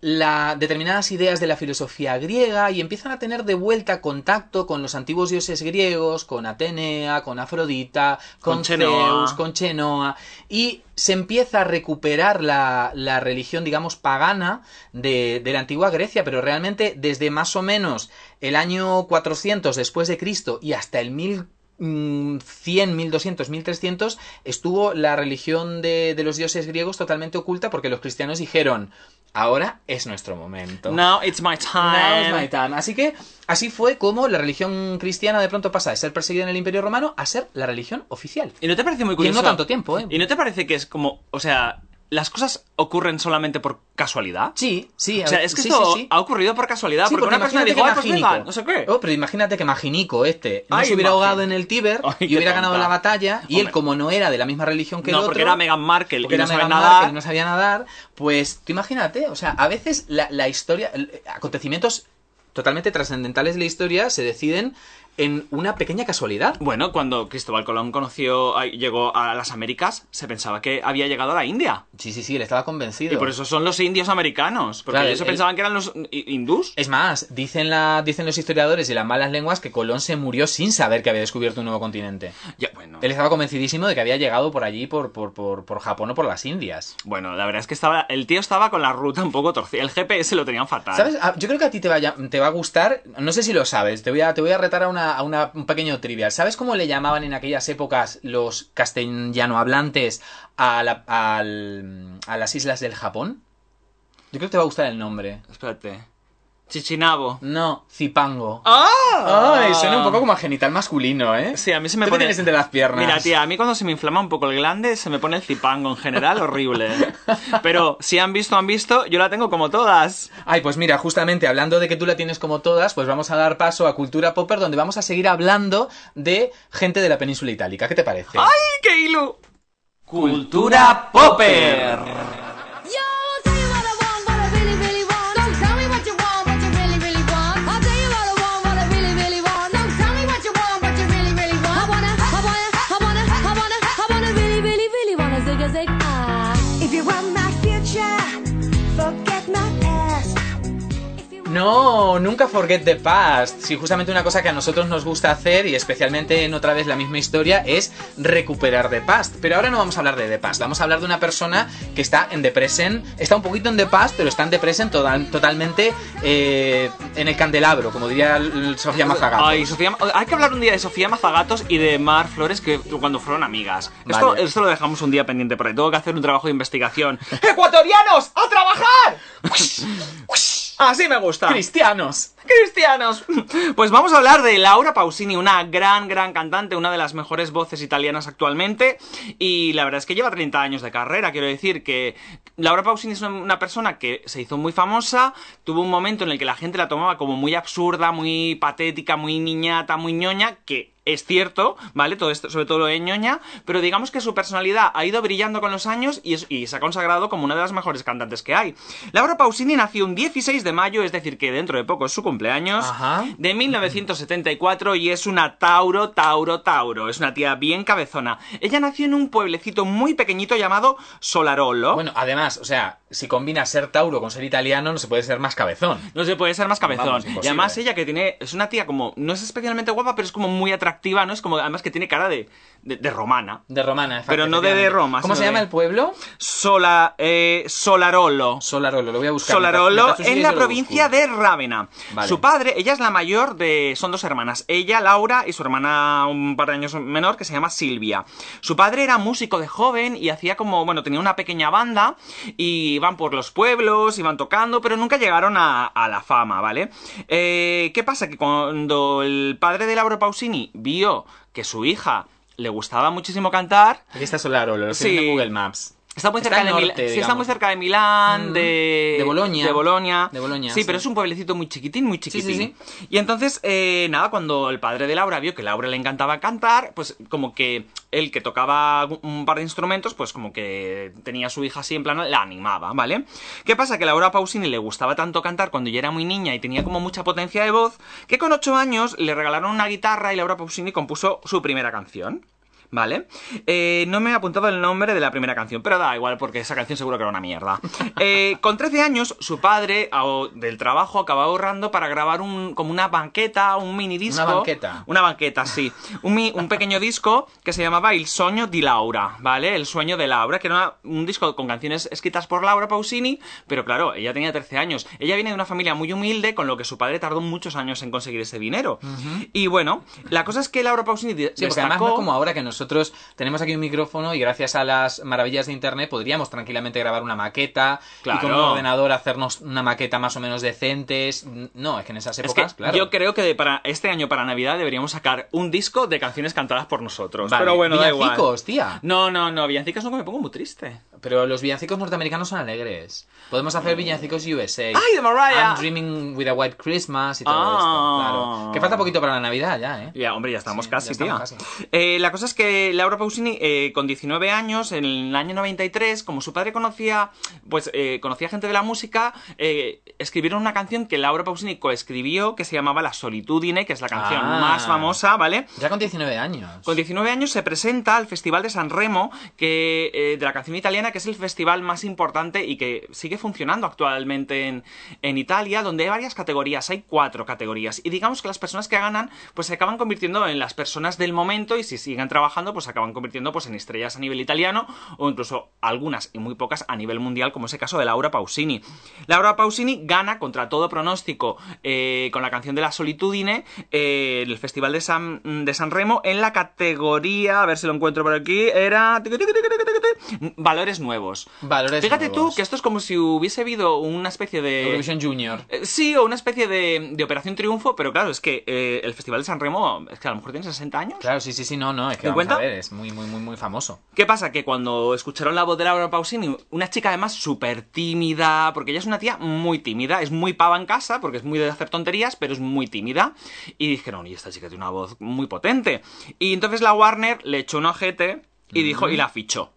la, determinadas ideas de la filosofía griega y empiezan a tener de vuelta contacto con los antiguos dioses griegos, con Atenea, con Afrodita, con. Zeus, con Chenoa, y se empieza a recuperar la, la religión, digamos, pagana de, de la antigua Grecia, pero realmente desde más o menos el año 400 después de Cristo y hasta el 1100, 1200, 1300 estuvo la religión de, de los dioses griegos totalmente oculta porque los cristianos dijeron, ahora es nuestro momento. Now it's my Now is time. my time. Así que así fue como la religión cristiana de pronto pasa de ser perseguida en el Imperio Romano a ser la religión oficial. ¿Y no te parece muy Y curioso? no tanto tiempo, ¿eh? ¿Y no te parece que es como, o sea, las cosas ocurren solamente por casualidad? Sí, sí. a O sea, es que sí, esto sí, sí. ha ocurrido por casualidad, porque, una persona dijo, "Ay, pues venga, no sé qué. Oh, pero imagínate que Maginico este no Ay, se hubiera ahogado en el Tíber <laughs> Ay, y hubiera ganado la batalla y él como no era de la misma religión que no, el otro porque era Meghan Markle y no era sabe Meghan nada. Markle y no sabía nadar, pues tú imagínate, o sea, a veces la, la historia, acontecimientos totalmente trascendentales de la historia se deciden en una pequeña casualidad. Bueno, cuando Cristóbal Colón conoció, llegó a las Américas, se pensaba que había llegado a la India. Sí, sí, sí, él estaba convencido. Y por eso son los indios americanos. Porque Claro, ellos pensaban que eran los hi- hindús. Es más, dicen, la, dicen los historiadores y las malas lenguas que Colón se murió sin saber que había descubierto un nuevo continente. Ya, bueno. Él estaba convencidísimo de que había llegado por allí, por, por, por, por Japón o por las Indias. Bueno, la verdad es que estaba, el tío estaba con la ruta un poco torcida. El GPS lo tenían fatal. ¿Sabes? Ah, Yo creo que a ti te va, te va a gustar, no sé si lo sabes, te voy a, te voy a retar a, una, a una- un pequeño trivial. ¿Sabes cómo le llamaban en aquellas épocas los castellano hablantes a, la- al- a las islas del Japón? Yo creo que te va a gustar el nombre. Espérate. Chichinabo. No, Zipango. ¡Ah! Ay, suena un poco como a genital masculino, ¿eh? Sí, a mí se me ¿Tú qué pone... tienes entre las piernas? Mira, tía, a mí cuando se me inflama un poco el glande se me pone el zipango en general horrible. Pero si han visto, han visto, yo la tengo como todas. Ay, pues mira, justamente hablando de que tú la tienes como todas, pues vamos a dar paso a Cultura Popper, donde vamos a seguir hablando de gente de la península itálica. ¿Qué te parece? ¡Ay, qué ilu! Cultura Popper. No, nunca forget the past. Sí, justamente una cosa que a nosotros nos gusta hacer, y especialmente en otra vez la misma historia, es recuperar the past. Pero ahora no vamos a hablar de the past, vamos a hablar de una persona que está en the present, está un poquito en the past, pero está en the present total- totalmente eh, en el candelabro, como diría Sofía Mazagatos. Ay, Sofía, hay que hablar un día de Sofía Mazagatos y de Mar Flores que cuando fueron amigas. Esto, Vale. esto lo dejamos un día pendiente por ahí. Tengo que hacer un trabajo de investigación. <laughs> ¡Ecuatorianos! ¡A trabajar! <laughs> Así me gusta. Cristianos. Cristianos. Pues vamos a hablar de Laura Pausini, una gran, gran cantante, una de las mejores voces italianas actualmente. Y la verdad es que lleva 30 años de carrera. Quiero decir que Laura Pausini es una- persona que se hizo muy famosa. Tuvo un momento en el que la gente la tomaba como muy absurda, muy patética, muy niñata, muy ñoña, que es cierto, ¿vale? Todo esto, sobre todo lo de ñoña, pero digamos que su personalidad ha ido brillando con los años y, y se ha consagrado como una de las mejores cantantes que hay. Laura Pausini nació un 16 de mayo, es decir, que dentro de poco es su cumpleaños, Ajá. de 1974 y es una Tauro, Tauro, Tauro. Es una tía bien cabezona. Ella nació en un pueblecito muy pequeñito llamado Solarolo. Bueno, además, o sea, si combinas ser Tauro con ser italiano, no se puede ser más cabezón. No se puede ser más cabezón. Vamos, y además ella que tiene... Es una tía como... No es especialmente guapa, pero es como muy atractiva, ¿no? Es como... Además que tiene cara de, de, de romana. De romana, Pero no de- de. Roma, ¿Cómo se llama el pueblo? Sola, eh, Solarolo. Solarolo, lo voy a buscar. Solarolo en la provincia de Rávena. Vale. Su padre, ella es la mayor de... Son dos hermanas. Ella, Laura, y su hermana un par de años menor, que se llama Silvia. Su padre era músico de joven y hacía como... Bueno, tenía una pequeña banda y iban por los pueblos, iban tocando, pero nunca llegaron a, a la fama, ¿vale? Eh, ¿Qué pasa? Que cuando el padre de Laura Pausini vio que su hija le gustaba muchísimo cantar, Aquí está Solarolo, lo Sí. en Google Maps. Está muy cerca de norte, Milán. Sí, está muy cerca de Milán, Mm. de... De Bolonia. De Bolonia. De Bolonia, Sí, sí. pero es un pueblecito muy chiquitín, muy chiquitín. sí. Y entonces, eh, nada, cuando el padre de Laura vio que a Laura le encantaba cantar, pues como que él que tocaba un par de instrumentos, pues como que tenía a su hija así en plan, la animaba, ¿vale? ¿Qué pasa? Que Laura Pausini le gustaba tanto cantar cuando ya era muy niña y tenía como mucha potencia de voz, que con ocho años le regalaron una guitarra y Laura Pausini compuso su primera canción. ¿Vale? Eh, no me he apuntado el nombre de la primera canción, pero da igual porque esa canción seguro que era una mierda. <laughs> Eh, con 13 años, su padre del trabajo acaba ahorrando para grabar un, como una banqueta, un mini disco. Una banqueta. Una banqueta, sí. Un, un pequeño disco que se llamaba Il Sogno di Laura, ¿vale? El sueño de Laura, que era un disco con canciones escritas por Laura Pausini, pero claro, ella tenía 13 años. Ella viene de una familia muy humilde, con lo que su padre tardó muchos años en conseguir ese dinero. Y bueno, la cosa es que Laura Pausini Sí, porque además no destacó... es como ahora que nosotros tenemos aquí un micrófono y gracias a las maravillas de internet podríamos tranquilamente grabar una maqueta y con un Claro. ordenador hacernos una maqueta más o menos decentes. No, es que en esas Es épocas, que claro. yo creo que para este año, para Navidad, deberíamos sacar un disco de canciones cantadas por nosotros. Vale, Pero bueno, da igual. villancicos, tía. No, no, no, villancicos nunca me pongo muy triste. Pero los villancicos norteamericanos son alegres. Podemos hacer villancicos USA. ¡Ay, de Mariah! I'm Dreaming with a White Christmas y todo Ah. esto. Claro. Que falta poquito para la Navidad ya, ¿eh? Ya, hombre, ya estamos Sí, casi, ya estamos tía. casi. Eh, la cosa es que Laura Pausini, eh, con 19 años, en el año 93, como su padre conocía, pues, eh, conocía gente de la música, eh, escribieron una canción que Laura Pausini coescribió, que se llamaba La Solitudine, que es la canción Ah. más famosa, ¿vale? Ya con 19 años. Con 19 años se presenta al Festival de San Remo que, eh, de la canción italiana, que es el festival más importante y que sigue funcionando actualmente en, en Italia, donde hay varias categorías, hay cuatro categorías. Y digamos que las personas que ganan, pues se acaban convirtiendo en las personas del momento y si siguen trabajando, pues se acaban convirtiendo pues, en estrellas a nivel italiano o incluso algunas y muy pocas a nivel mundial, como es el caso de Laura Pausini. Laura Pausini gana contra todo pronóstico eh, con la canción de la solitudine eh, el Festival de San, de San Remo en la categoría, a ver si lo encuentro por aquí, era valores nuevos. Valores Fíjate nuevos. tú que esto es como si hubiese habido una especie de... Eurovisión Junior. Eh, Sí, o una especie de, de Operación Triunfo, pero claro, es que eh, el Festival de San Remo, es que a lo mejor tiene 60 años. Claro, sí, sí, sí, no, no, es que ¿Te vamos cuenta? a ver, es muy, muy, muy, muy famoso. ¿Qué pasa? Que cuando escucharon la voz de Laura Pausini, una chica además súper tímida, porque ella es una tía muy tímida, es muy pava en casa, porque es muy de hacer tonterías, pero es muy tímida, y dijeron, y esta chica tiene una voz muy potente. Y entonces la Warner le echó un ojete y dijo, y la fichó.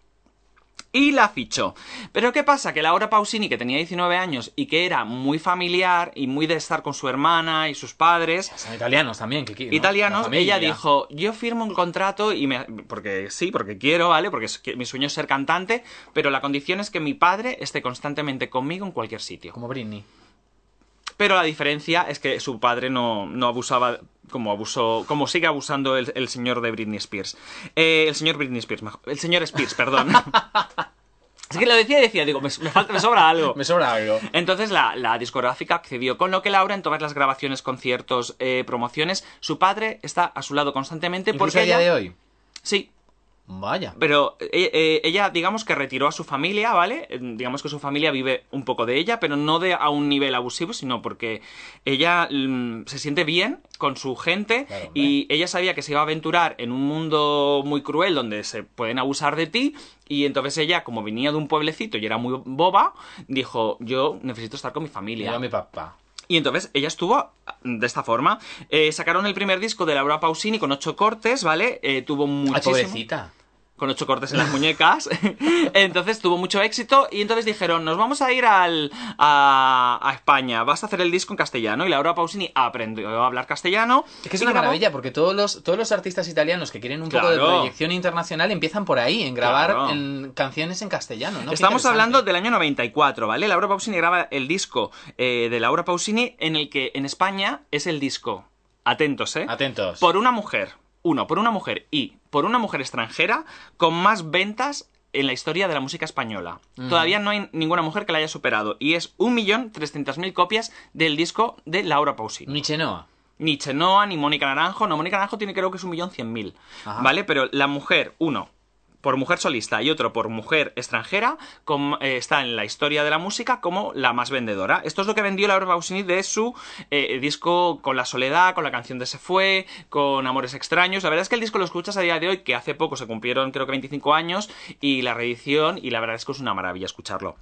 Y la fichó. Pero ¿qué pasa? Que Laura Pausini, que tenía 19 años y que era muy familiar y muy de estar con su hermana y sus padres, Son italianos también, que ¿no? italianos, ella dijo, yo firmo un contrato y me... porque sí, porque quiero, ¿vale? Porque mi sueño es ser cantante, pero la condición es que mi padre esté constantemente conmigo en cualquier sitio. Como Britney. Pero la diferencia es que su padre no, no abusaba como abusó, como sigue abusando el, el señor de Britney Spears. Eh, el señor Britney Spears, mejor. El señor Spears, perdón. <laughs> es que lo decía y decía, digo, me, me falta, me sobra algo. Me sobra algo. Entonces la, la discográfica accedió, con lo que Laura en todas las grabaciones, conciertos, eh, promociones, su padre está a su lado constantemente Incluso porque a día ella- de hoy. Sí, Vaya. pero eh, eh, ella, digamos que retiró a su familia, ¿vale? Eh, Digamos que su familia vive un poco de ella, pero no de a un nivel abusivo, sino porque ella mm, se siente bien con su gente Claro, y ella sabía que se iba a aventurar en un mundo muy cruel donde se pueden abusar de ti y entonces ella, como venía de un pueblecito y era muy boba, dijo, yo necesito estar con mi familia. Mira a mi papá. Y entonces ella estuvo de esta forma. Eh, sacaron el primer disco de Laura Pausini con ocho cortes, ¿vale? Eh, tuvo Ay, muchísimo pobrecita. Con ocho cortes en las muñecas. <laughs> entonces tuvo mucho éxito y entonces dijeron, nos vamos a ir al, a, a España, vas a hacer el disco en castellano. Y Laura Pausini aprendió a hablar castellano. Es que es una grabó- maravilla, porque todos los, todos los artistas italianos que quieren un poco de proyección internacional empiezan por ahí, en grabar Claro. en canciones en castellano, Estamos hablando del año 94, ¿vale? Laura Pausini graba el disco eh, de Laura Pausini en el que en España es el disco, atentos, ¿eh? Atentos. Por una mujer, uno, por una mujer y por una mujer extranjera con más ventas en la historia de la música española. Todavía no hay ninguna mujer que la haya superado y es 1.300.000 copias del disco de Laura Pausini. Ni Chenoa. Ni Chenoa, ni Mónica Naranjo. No, Mónica Naranjo tiene creo que es 1.100.000. Ajá. ¿Vale? Pero la mujer, uno, por mujer solista y otro por mujer extranjera, eh, está en la historia de la música como la más vendedora. Esto es lo que vendió Laura Pausini de su eh, disco con La Soledad, con la canción de Se Fue, con Amores Extraños. La verdad es que el disco lo escuchas a día de hoy, que hace poco se cumplieron creo que 25 años, y la reedición, y la verdad es que es una maravilla escucharlo.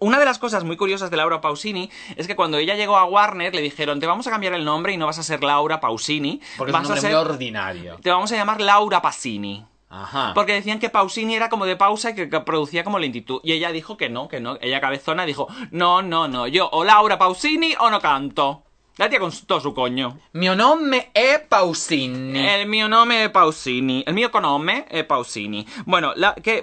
Una de las cosas muy curiosas de Laura Pausini es que cuando ella llegó a Warner le dijeron te vamos a cambiar el nombre y no vas a ser Laura Pausini, Porque vas es un a ser, muy ordinario. te vamos a llamar Laura Passini. Ajá. Porque decían que Pausini era como de pausa y que, que producía como lentitud. Y ella dijo que no, que no. Ella cabezona dijo, no, no, no, yo o Laura Pausini o no canto. La tía con todo su coño. Mio nome è Pausini. El mío nombre es Pausini. El mío conome es Pausini. Bueno, la, que,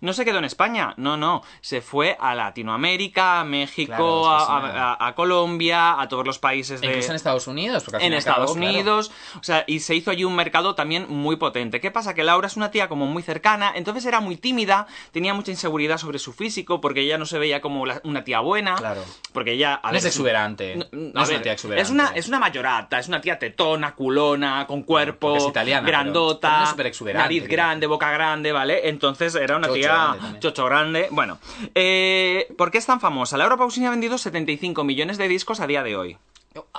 no se quedó en España. No, no. Se fue a Latinoamérica, a México, Claro, es que a, sí, a- a Colombia, a todos los países de... Incluso en Estados Unidos. porque en Estados claro. Unidos, o sea, y se hizo allí un mercado también muy potente. ¿Qué pasa? Que Laura es una tía como muy cercana, entonces era muy tímida, tenía mucha inseguridad sobre su físico, porque ella no se veía como la- una tía buena. Claro. Porque ella... a No ver, es exuberante. no, es una tía exuberante. Es una, es una mayorata, es una tía tetona, culona, con cuerpo, es italiana, pero grandota, es nariz grande, boca grande, ¿vale? Entonces era una tía chocho grande. Bueno, eh, ¿por qué es tan famosa? Laura Pausini ha vendido 75 millones de discos a día de hoy.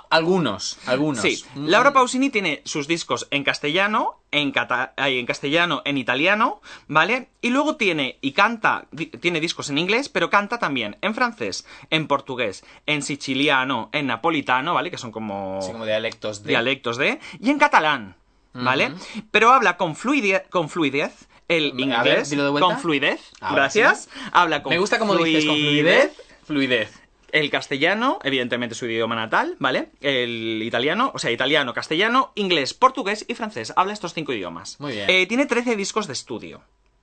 Algunos, algunos. Sí. Laura Pausini tiene sus discos en castellano, en, cata- en castellano, en italiano, ¿vale? Y luego tiene y canta, tiene discos en inglés, pero canta también en francés, en portugués, en siciliano, en napolitano, ¿vale? Que son como dialectos de... dialectos de, y en catalán, ¿vale? Pero habla con fluidez, con fluidez el inglés, con fluidez, Ahora gracias, habla con Me gusta como dices con fluidez. Fluidez. el castellano, evidentemente su idioma natal, ¿vale? El italiano, o sea, italiano, castellano, inglés, portugués y francés. Habla estos cinco idiomas. Muy bien. Eh, tiene 13 discos de estudio.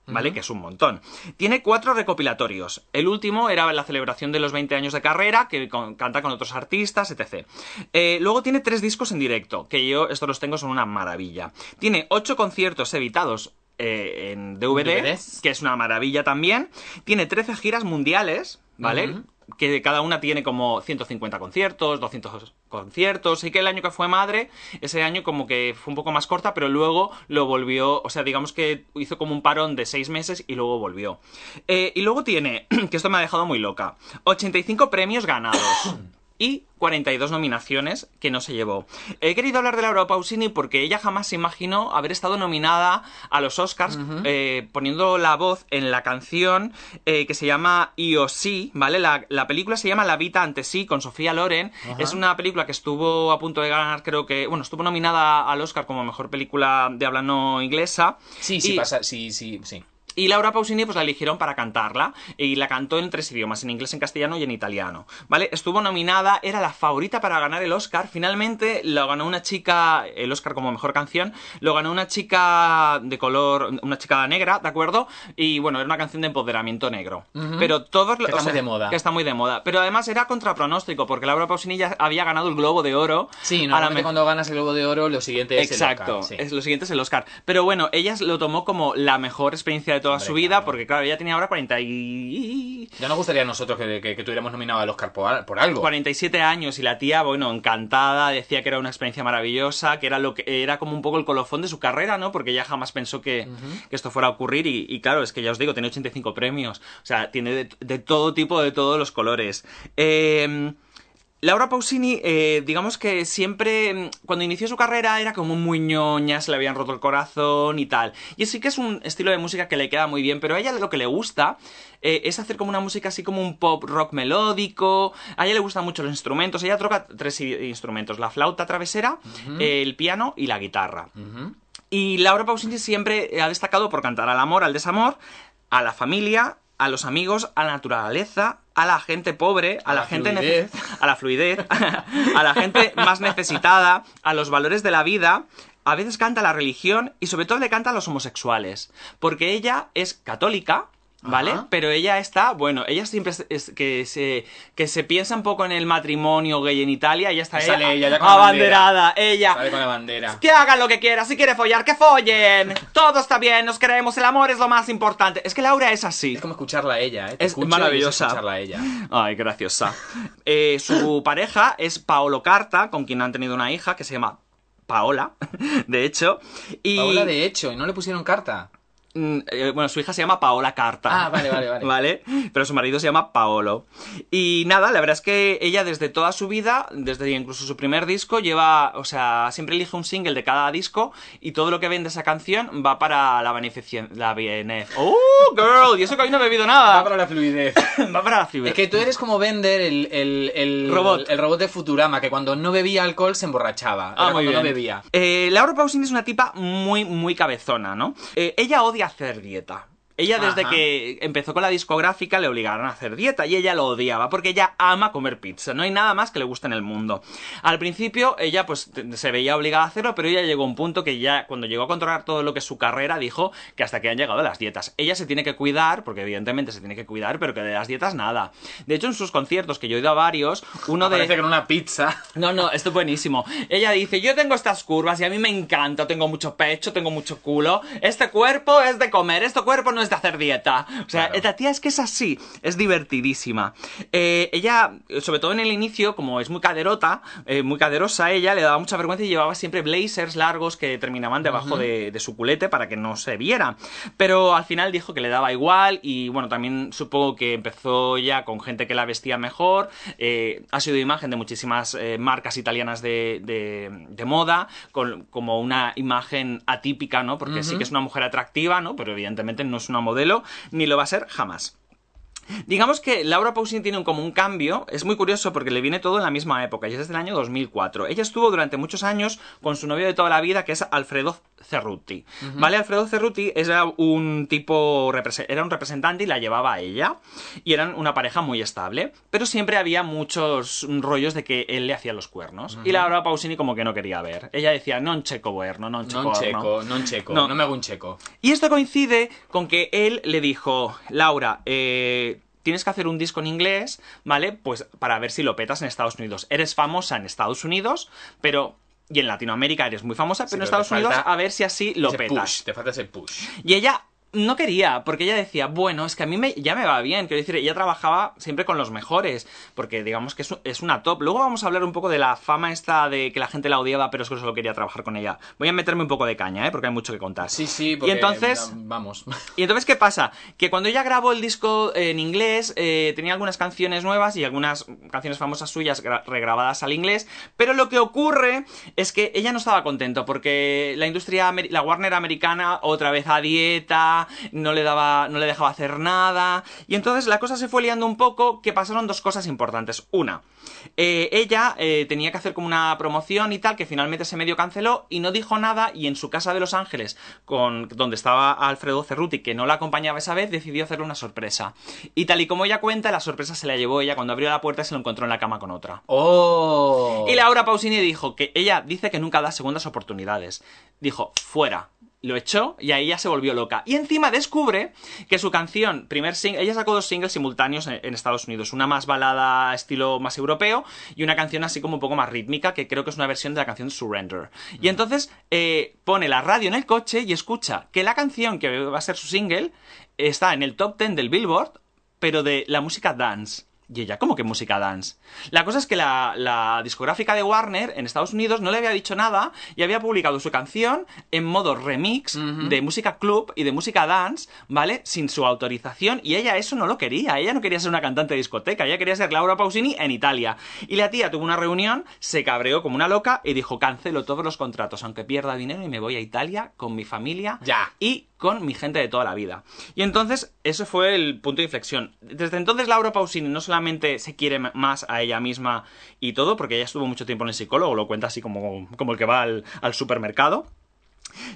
¿Vale? Que es un montón. Tiene cuatro recopilatorios. El último era la celebración de los 20 años de carrera, que con- canta con otros artistas, etc. Eh, luego tiene tres discos en directo, que yo estos los tengo, son una maravilla. Tiene ocho conciertos editados eh, en DVD, DVDs. que es una maravilla también. Tiene 13 giras mundiales, ¿vale? Que cada una tiene como 150 conciertos, 200 conciertos. Y que el año que fue madre, ese año como que fue un poco más corta, pero luego lo volvió. O sea, digamos que hizo como un parón de seis meses y luego volvió. Eh, y luego tiene, <clears throat> que esto me ha dejado muy loca, 85 premios ganados. <coughs> Y 42 nominaciones que no se llevó. He querido hablar de Laura Pausini porque ella jamás se imaginó haber estado nominada a los Oscars eh, poniendo la voz en la canción eh, que se llama Io Sí, ¿vale? La, la película se llama La Vita ante sí con Sofía Loren. Es una película que estuvo a punto de ganar, creo que, bueno, estuvo nominada al Oscar como mejor película de habla no inglesa. Sí, sí, Y- pasa, sí, sí, sí. Y Laura Pausini pues la eligieron para cantarla y la cantó en tres idiomas, en inglés, en castellano y en italiano. ¿Vale? Estuvo nominada, era la favorita para ganar el Oscar. Finalmente lo ganó una chica, el Oscar como mejor canción, lo ganó una chica de color, una chica negra, ¿de acuerdo? Y bueno, era una canción de empoderamiento negro. Pero todos Que está muy de moda. Que está muy de moda. Pero además era contrapronóstico porque Laura Pausini ya había ganado el Globo de Oro. Sí, normalmente me- cuando ganas el Globo de Oro, lo siguiente es Exacto, el Oscar, sí. es, lo siguiente es el Oscar. Pero bueno, ella lo tomó como la mejor experiencia de toda Hombre, su vida, claro. porque claro, ella tenía ahora 40 y... Ya nos gustaría a nosotros que, que, que tuviéramos nominado al Oscar por, por algo. 47 años y la tía, bueno, encantada, decía que era una experiencia maravillosa, que era lo que era como un poco el colofón de su carrera, ¿no? Porque ella jamás pensó que, que esto fuera a ocurrir y, y claro, es que ya os digo, tiene 85 premios, o sea, tiene de, de todo tipo, de todos los colores. Eh, Laura Pausini, eh, digamos que siempre, mm, cuando inició su carrera, era como muy ñoña, se le habían roto el corazón y tal. Y sí que es un estilo de música que le queda muy bien, pero a ella lo que le gusta eh, es hacer como una música así como un pop rock melódico. A ella le gustan mucho los instrumentos. Ella toca tres instrumentos: la flauta travesera, el piano y la guitarra. Y Laura Pausini siempre ha destacado por cantar al amor, al desamor, a la familia, a los amigos, a la naturaleza, a la gente pobre, a, A la, la gente fluidez. a la fluidez, <laughs> a la gente más necesitada, a los valores de la vida. A veces canta la religión y sobre todo le canta a los homosexuales, porque ella es católica. ¿Vale? Ajá. Pero ella está, bueno, ella siempre es, es que se que se piensa un poco en el matrimonio gay en Italia, ella está Y sale ella ya con abanderada, ella Sale con la bandera. que hagan lo que quieran, si quiere follar, que follen. Todo está bien, nos queremos, el amor es lo más importante. Es que Laura es así. Es como escucharla a ella, ¿eh? Te Es maravillosa. escucharla a ella. Ay, graciosa. Eh, su <laughs> pareja es Paolo Carta, con quien han tenido una hija que se llama Paola, <laughs> de hecho. Y Paola, de hecho, y no le pusieron carta. Mm, eh, bueno, su hija se llama Paola Carta. Ah, vale, vale, vale. <laughs> ¿Vale? Pero su marido se llama Paolo. Y nada, la verdad es que ella desde toda su vida, desde incluso su primer disco, lleva, o sea, siempre elige un single de cada disco y todo lo que vende esa canción va para la beneficencia. La BNF. ¡Oh, girl! Y eso que hoy no he bebido nada. Va para la fluidez. <laughs> Va para la fibra. Es que tú eres como Bender, el, el, el Robot. el robot de Futurama, que cuando no bebía alcohol se emborrachaba. Ah, Era muy cuando bien. no bebía. Eh, Laura Pausini es una tipa muy, muy cabezona, ¿no? Eh, ella odia zer dieta Ella desde Ajá. que empezó con la discográfica le obligaron a hacer dieta y ella lo odiaba porque ella ama comer pizza. No hay nada más que le guste en el mundo. Al principio ella pues se veía obligada a hacerlo, pero ella llegó a un punto que ya cuando llegó a controlar todo lo que es su carrera dijo que hasta que han llegado las dietas. Ella se tiene que cuidar, porque evidentemente se tiene que cuidar, pero que de las dietas nada. De hecho en sus conciertos, que yo he ido a varios, uno de... Parece que en una pizza. No, no, esto es buenísimo. Ella dice, yo tengo estas curvas y a mí me encanta, tengo mucho pecho, tengo mucho culo. Este cuerpo es de comer, este cuerpo no es de hacer dieta. O sea, Claro. esta tía es que es así, es divertidísima. Eh, ella, sobre todo en el inicio, como es muy caderota, eh, muy caderosa ella, le daba mucha vergüenza y llevaba siempre blazers largos que terminaban debajo de, de su culete para que no se viera. Pero al final dijo que le daba igual y bueno, también supongo que empezó ya con gente que la vestía mejor. eh, ha sido imagen de muchísimas marcas italianas de, de- de moda, con, como una imagen atípica, ¿no? Porque sí que es una mujer atractiva, ¿no? Pero evidentemente no es una modelo, ni lo va a ser jamás. Digamos que Laura Pausini tiene un, como un cambio, es muy curioso porque le viene todo en la misma época, y es desde el año 2004. Ella estuvo durante muchos años con su novio de toda la vida, que es Alfredo Cerruti. ¿Vale? Alfredo Cerruti era un tipo, era un representante y la llevaba a ella, y eran una pareja muy estable, pero siempre había muchos rollos de que él le hacía los cuernos. Y Laura Pausini como que no quería ver. Ella decía, non checo bueno, non checo Non orno". checo, non checo. No. No. me hago un checo. Y esto coincide con que él le dijo, Laura, eh, tienes que hacer un disco en inglés, ¿vale? Pues para ver si lo petas en Estados Unidos. Eres famosa en Estados Unidos, pero... Y en Latinoamérica eres muy famosa, pero Sí, en Estados Unidos a ver si así lo petas. push, te falta ese push. Y ella no quería, porque ella decía, bueno, es que a mí me, ya me va bien, quiero decir, ella trabajaba siempre con los mejores, porque digamos que es, es una top. Luego vamos a hablar un poco de la fama esta de que la gente la odiaba, pero es que solo quería trabajar con ella. Voy a meterme un poco de caña, ¿eh? Porque hay mucho que contar. Sí, sí, porque... Y entonces... Vamos. <laughs> Y entonces, ¿qué pasa? Que cuando ella grabó el disco en inglés, eh, tenía algunas canciones nuevas y algunas canciones famosas suyas gra- regrabadas al inglés, pero lo que ocurre es que ella no estaba contento porque la industria, la Warner americana, otra vez a dieta, no le daba, no le dejaba hacer nada, y entonces la cosa se fue liando un poco, que pasaron dos cosas importantes. Una, eh, ella eh, tenía que hacer como una promoción y tal, que finalmente se medio canceló y no dijo nada y en su casa de Los Ángeles, con, donde estaba Alfredo Cerruti, que no la acompañaba esa vez, decidió hacerle una sorpresa. Y tal y como ella cuenta, la sorpresa se la llevó ella cuando abrió la puerta y se lo encontró en la cama con otra. ¡Oh! Y Laura Pausini dijo que ella dice que nunca da segundas oportunidades. Dijo, fuera. Lo echó y ahí ya se volvió loca. Y encima descubre que su canción, primer single, ella sacó dos singles simultáneos en, en Estados Unidos. Una más balada estilo más europeo y una canción así como un poco más rítmica, que creo que es una versión de la canción Surrender. Y entonces eh, pone la radio en el coche y escucha que la canción que va a ser su single está en el top 10 del Billboard, pero de la música dance. Y ella, ¿cómo que música dance? La cosa es que la, la discográfica de Warner en Estados Unidos no le había dicho nada y había publicado su canción en modo remix de música club y de música dance, ¿vale? Sin su autorización y ella eso no lo quería. Ella no quería ser una cantante de discoteca, ella quería ser Laura Pausini en Italia. Y la tía tuvo una reunión, se cabreó como una loca y dijo, cancelo todos los contratos aunque pierda dinero y me voy a Italia con mi familia Ya. y con mi gente de toda la vida. Y entonces, eso fue el punto de inflexión. Desde entonces, Laura Pausini no solamente se quiere más a ella misma y todo, porque ella estuvo mucho tiempo en el psicólogo, lo cuenta así como, como el que va al supermercado.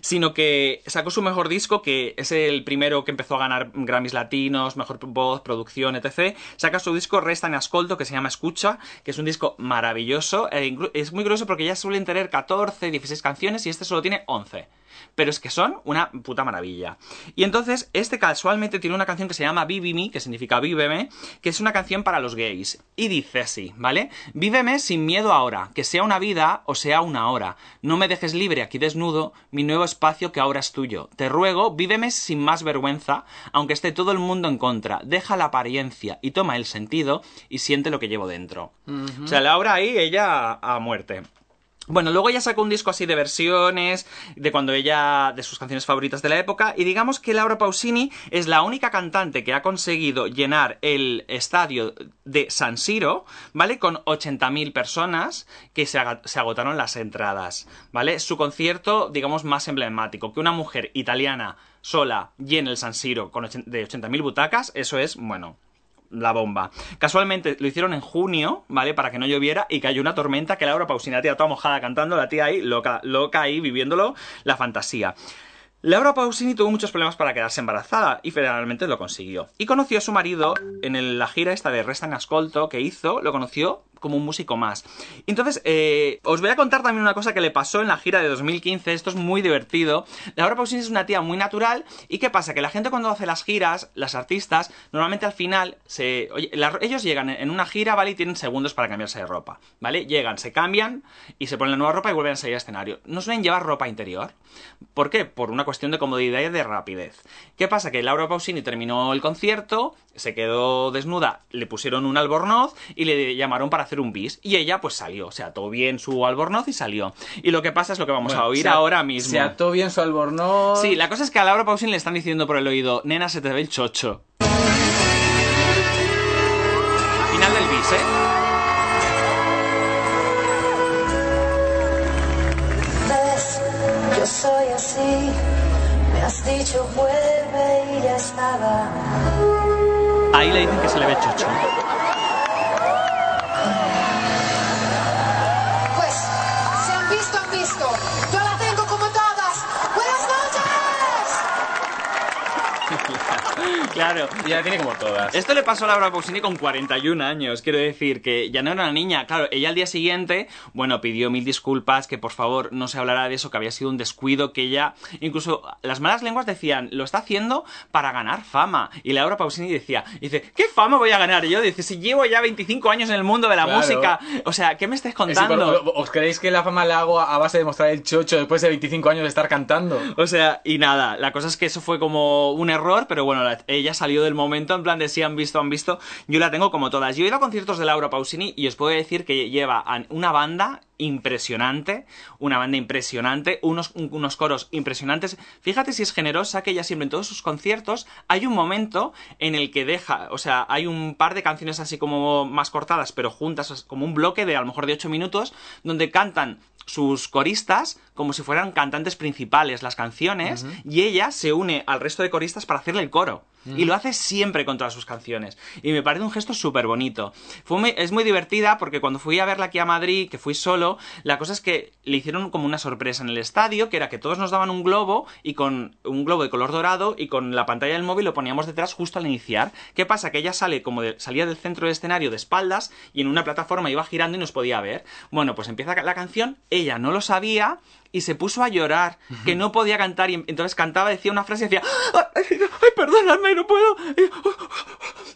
Sino que sacó su mejor disco, que es el primero que empezó a ganar Grammys latinos, mejor voz, producción, etc. Saca su disco Resta en Ascolto, que se llama Escucha, que es un disco maravilloso. e inclu- es muy curioso porque ya suelen tener 14, 16 canciones y este solo tiene 11 pero es que son una puta maravilla. Y entonces, este casualmente tiene una canción que se llama Vivi Me, que significa Víveme, que es una canción para los gays. Y dice así, ¿vale? Víveme sin miedo ahora, que sea una vida o sea una hora. No me dejes libre aquí desnudo, mi nuevo espacio que ahora es tuyo. Te ruego, víveme sin más vergüenza, aunque esté todo el mundo en contra. Deja la apariencia y toma el sentido y siente lo que llevo dentro. O sea, Laura ahí, ella a muerte. Bueno, luego ella sacó un disco así de versiones, de cuando ella, de sus canciones favoritas de la época, y digamos que Laura Pausini es la única cantante que ha conseguido llenar el estadio de San Siro, ¿vale? Con 80.000 personas que se, se agotaron las entradas, ¿vale? Su concierto, digamos, más emblemático, que una mujer italiana sola llene el San Siro con de 80.000 butacas, eso es, bueno, la bomba. Casualmente lo hicieron en junio, ¿vale? Para que no lloviera y cayó una tormenta que Laura Pausini, la tía toda mojada cantando, la tía ahí loca, loca ahí viviéndolo, la fantasía. Laura Pausini tuvo muchos problemas para quedarse embarazada y finalmente lo consiguió. Y conoció a su marido en la gira esta de Resta en Ascolto que hizo, lo conoció como un músico más. Entonces, eh, os voy a contar también una cosa que le pasó en la gira de 2015, esto es muy divertido. Laura Pausini es una tía muy natural y ¿qué pasa? Que la gente cuando hace las giras, las artistas, normalmente al final, se, ellos llegan en una gira, ¿vale? Y tienen segundos para cambiarse de ropa, ¿vale? Llegan, se cambian y se ponen la nueva ropa y vuelven a salir al escenario. No suelen llevar ropa interior. ¿Por qué? Por una cuestión de comodidad y de rapidez. ¿Qué pasa? Que Laura Pausini terminó el concierto, se quedó desnuda, le pusieron un albornoz y le llamaron para hacer un bis. Y ella pues salió, o sea, todo bien su albornoz y salió. Y lo que pasa es lo que vamos Bueno, a oír se ahora mismo. Se ató bien su albornoz. Sí, la cosa es que a Laura Pausini le están diciendo por el oído, nena, se te ve el chocho. Final del bis, ¿eh? ves, yo soy así. Me has dicho vuelve y ya estaba. Ahí le dicen que se le ve el chocho. Claro. Ya la tiene como todas. Esto le pasó a Laura Pausini con 41 años, quiero decir que ya no era una niña. Claro, ella al día siguiente, bueno, pidió mil disculpas, que por favor no se hablara de eso, que había sido un descuido, que ella, incluso las malas lenguas decían, lo está haciendo para ganar fama. Y Laura Pausini decía, dice, ¿qué fama voy a ganar yo? Dice, si llevo ya 25 años en el mundo de la Claro. música, o sea, ¿qué me estáis contando? ¿Os creéis que la fama la hago a base de mostrar el chocho después de 25 años de estar cantando? O sea, y nada, la cosa es que eso fue como un error, pero bueno, la- ella salió del momento en plan de si han visto, han visto. Yo la tengo como todas. Yo he ido a conciertos de Laura Pausini y os puedo decir que lleva una banda impresionante, una banda impresionante, unos, un- unos coros impresionantes. Fíjate si es generosa que ella siempre en todos sus conciertos hay un momento en el que deja, o sea, hay un par de canciones así como más cortadas, pero juntas como un bloque de a lo mejor de 8 minutos, donde cantan sus coristas como si fueran cantantes principales las canciones y ella se une al resto de coristas para hacerle el coro. Y lo hace siempre con todas sus canciones. Y me parece un gesto súper bonito. Fue muy- es muy divertida porque cuando fui a verla aquí a Madrid, que fui solo, la cosa es que le hicieron como una sorpresa en el estadio, que era que todos nos daban un globo y con un globo de color dorado y con la pantalla del móvil lo poníamos detrás justo al iniciar. ¿Qué pasa? Que ella sale como de- salía del centro del escenario de espaldas y en una plataforma iba girando y nos podía ver. Bueno, pues empieza la canción, ella no lo sabía y se puso a llorar, que no podía cantar y entonces cantaba, decía una frase y decía, ay, ay, perdóname, no puedo.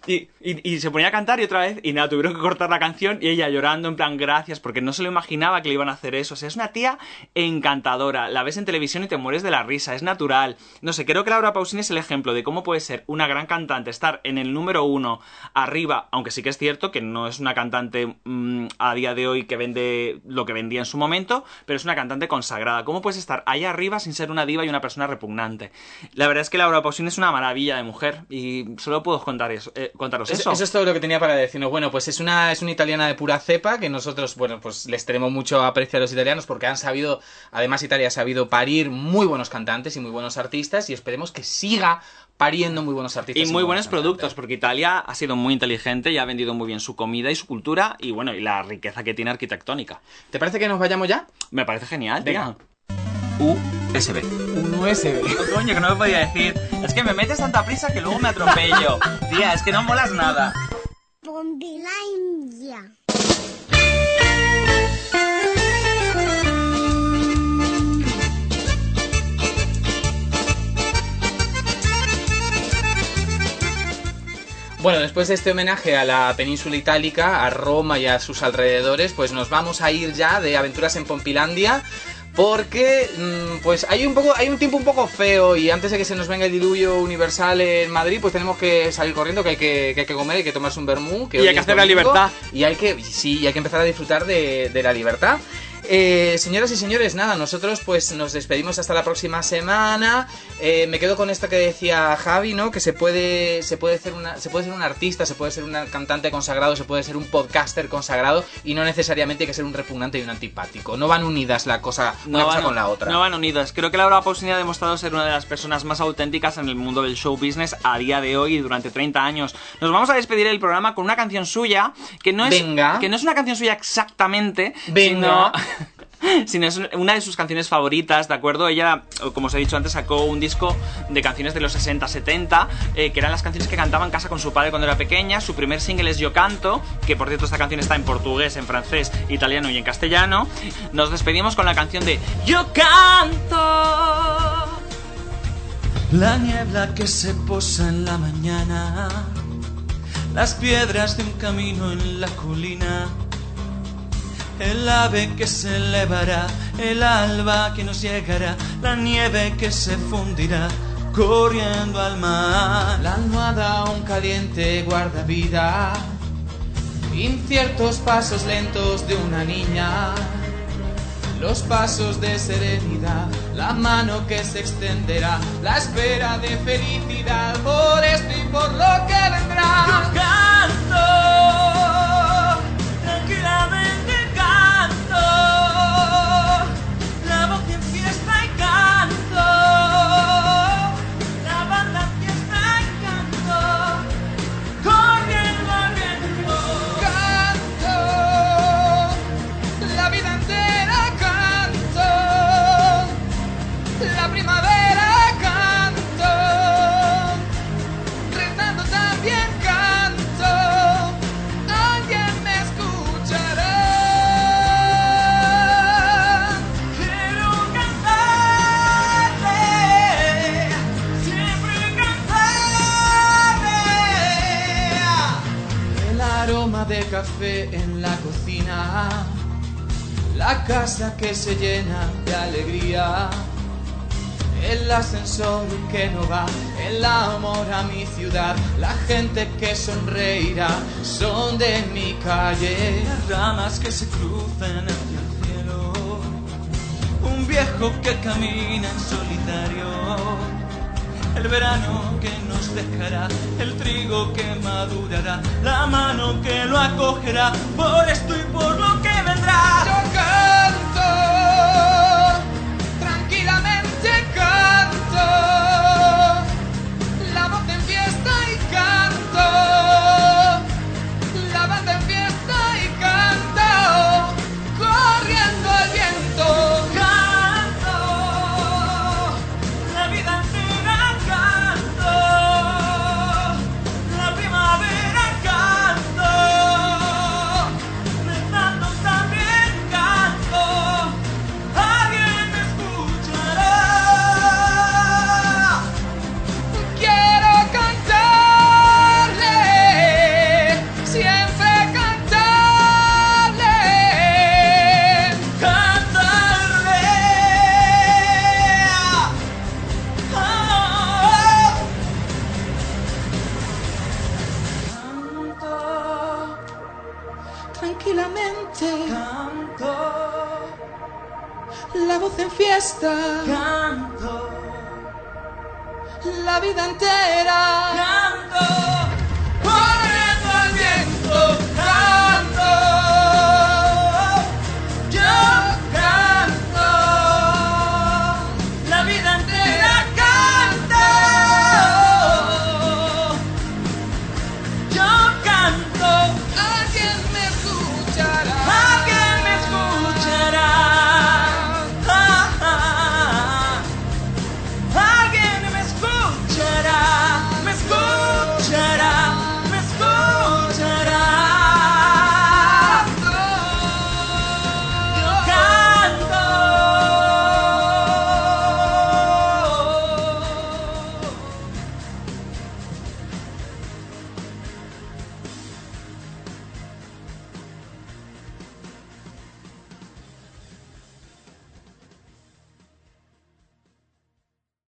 Y, y- y se ponía a cantar y otra vez, y nada, tuvieron que cortar la canción y ella llorando en plan gracias, porque no se lo imaginaba que le iban a hacer eso. O sea, es una tía encantadora. La ves en televisión y te mueres de la risa, es natural. No sé, creo que Laura Pausini es el ejemplo de cómo puede ser una gran cantante, estar en el número uno arriba, aunque sí que es cierto que no es una cantante mm, a día de hoy que vende lo que vendía en su momento, pero es una cantante consagrada. ¿Cómo puedes estar ahí arriba sin ser una diva y una persona repugnante? La verdad es que Laura Pausini es una maravilla de mujer y solo puedo contar eso, eh, contaros Eso, eso. eso es todo lo que tenía para decirnos. Bueno, pues es una, es una italiana de pura cepa que nosotros, bueno, pues les tenemos mucho aprecio a los italianos porque han sabido, además Italia ha sabido parir muy buenos cantantes y muy buenos artistas y esperemos que siga pariendo muy buenos artistas. Y muy buenos productos, porque Italia ha sido muy inteligente y ha vendido muy bien su comida y su cultura y bueno, y la riqueza que tiene arquitectónica. ¿Te parece que nos vayamos ya? Me parece genial, Venga. tía. USB. Un USB. <laughs> Coño, que no me podía decir. Es que me metes tanta prisa que luego me atropello. Tía, es que no molas nada. Bondilandia. Bueno, después de este homenaje a la península itálica, a Roma y a sus alrededores, pues nos vamos a ir ya de aventuras en Pompilandia. Porque mm, pues hay un poco hay un tiempo un poco feo y antes de que se nos venga el diluvio universal en Madrid pues tenemos que salir corriendo que hay que, que hay que comer hay que tomarse un vermú que Y hay que hacer la libertad. y hay que sí y hay que empezar a disfrutar de, de la libertad Eh, señoras y señores, nada, nosotros pues nos despedimos hasta la próxima semana. Eh, me quedo con esto que decía Javi, ¿no? Que se puede, se puede ser una, se puede ser un artista, se puede ser un cantante consagrado, se puede ser un podcaster consagrado y no necesariamente hay que ser un repugnante y un antipático. No van unidas la cosa, una cosa van, con la otra. no van unidas. Creo que Laura Pausini ha demostrado ser una de las personas más auténticas en el mundo del show business a día de hoy y durante 30 años. Nos vamos a despedir el programa con una canción suya que no es, Venga. Que no es una canción suya exactamente, Venga. sino... <laughs> <laughs> sino es una de sus canciones favoritas, ¿de acuerdo? Ella, como os he dicho antes, sacó un disco de canciones de los 60-70, eh, que eran las canciones que cantaba en casa con su padre cuando era pequeña. Su primer single es Yo Canto, que por cierto esta canción está en portugués, en francés, italiano y en castellano. Nos despedimos con la canción de Yo Canto. La niebla que se posa en la mañana, las piedras de un camino en la colina, el ave que se elevará, el alba que nos llegará, la nieve que se fundirá corriendo al mar. La almohada aún caliente guarda vida. Inciertos pasos lentos de una niña. Los pasos de serenidad, la mano que se extenderá, la espera de felicidad por esto y por lo que vendrá. Yo canto, de mi calle. Las ramas que se cruzan hacia el cielo, un viejo que camina en solitario, el verano que nos dejará, el trigo que madurará, la mano que lo acogerá, por esto y por lo que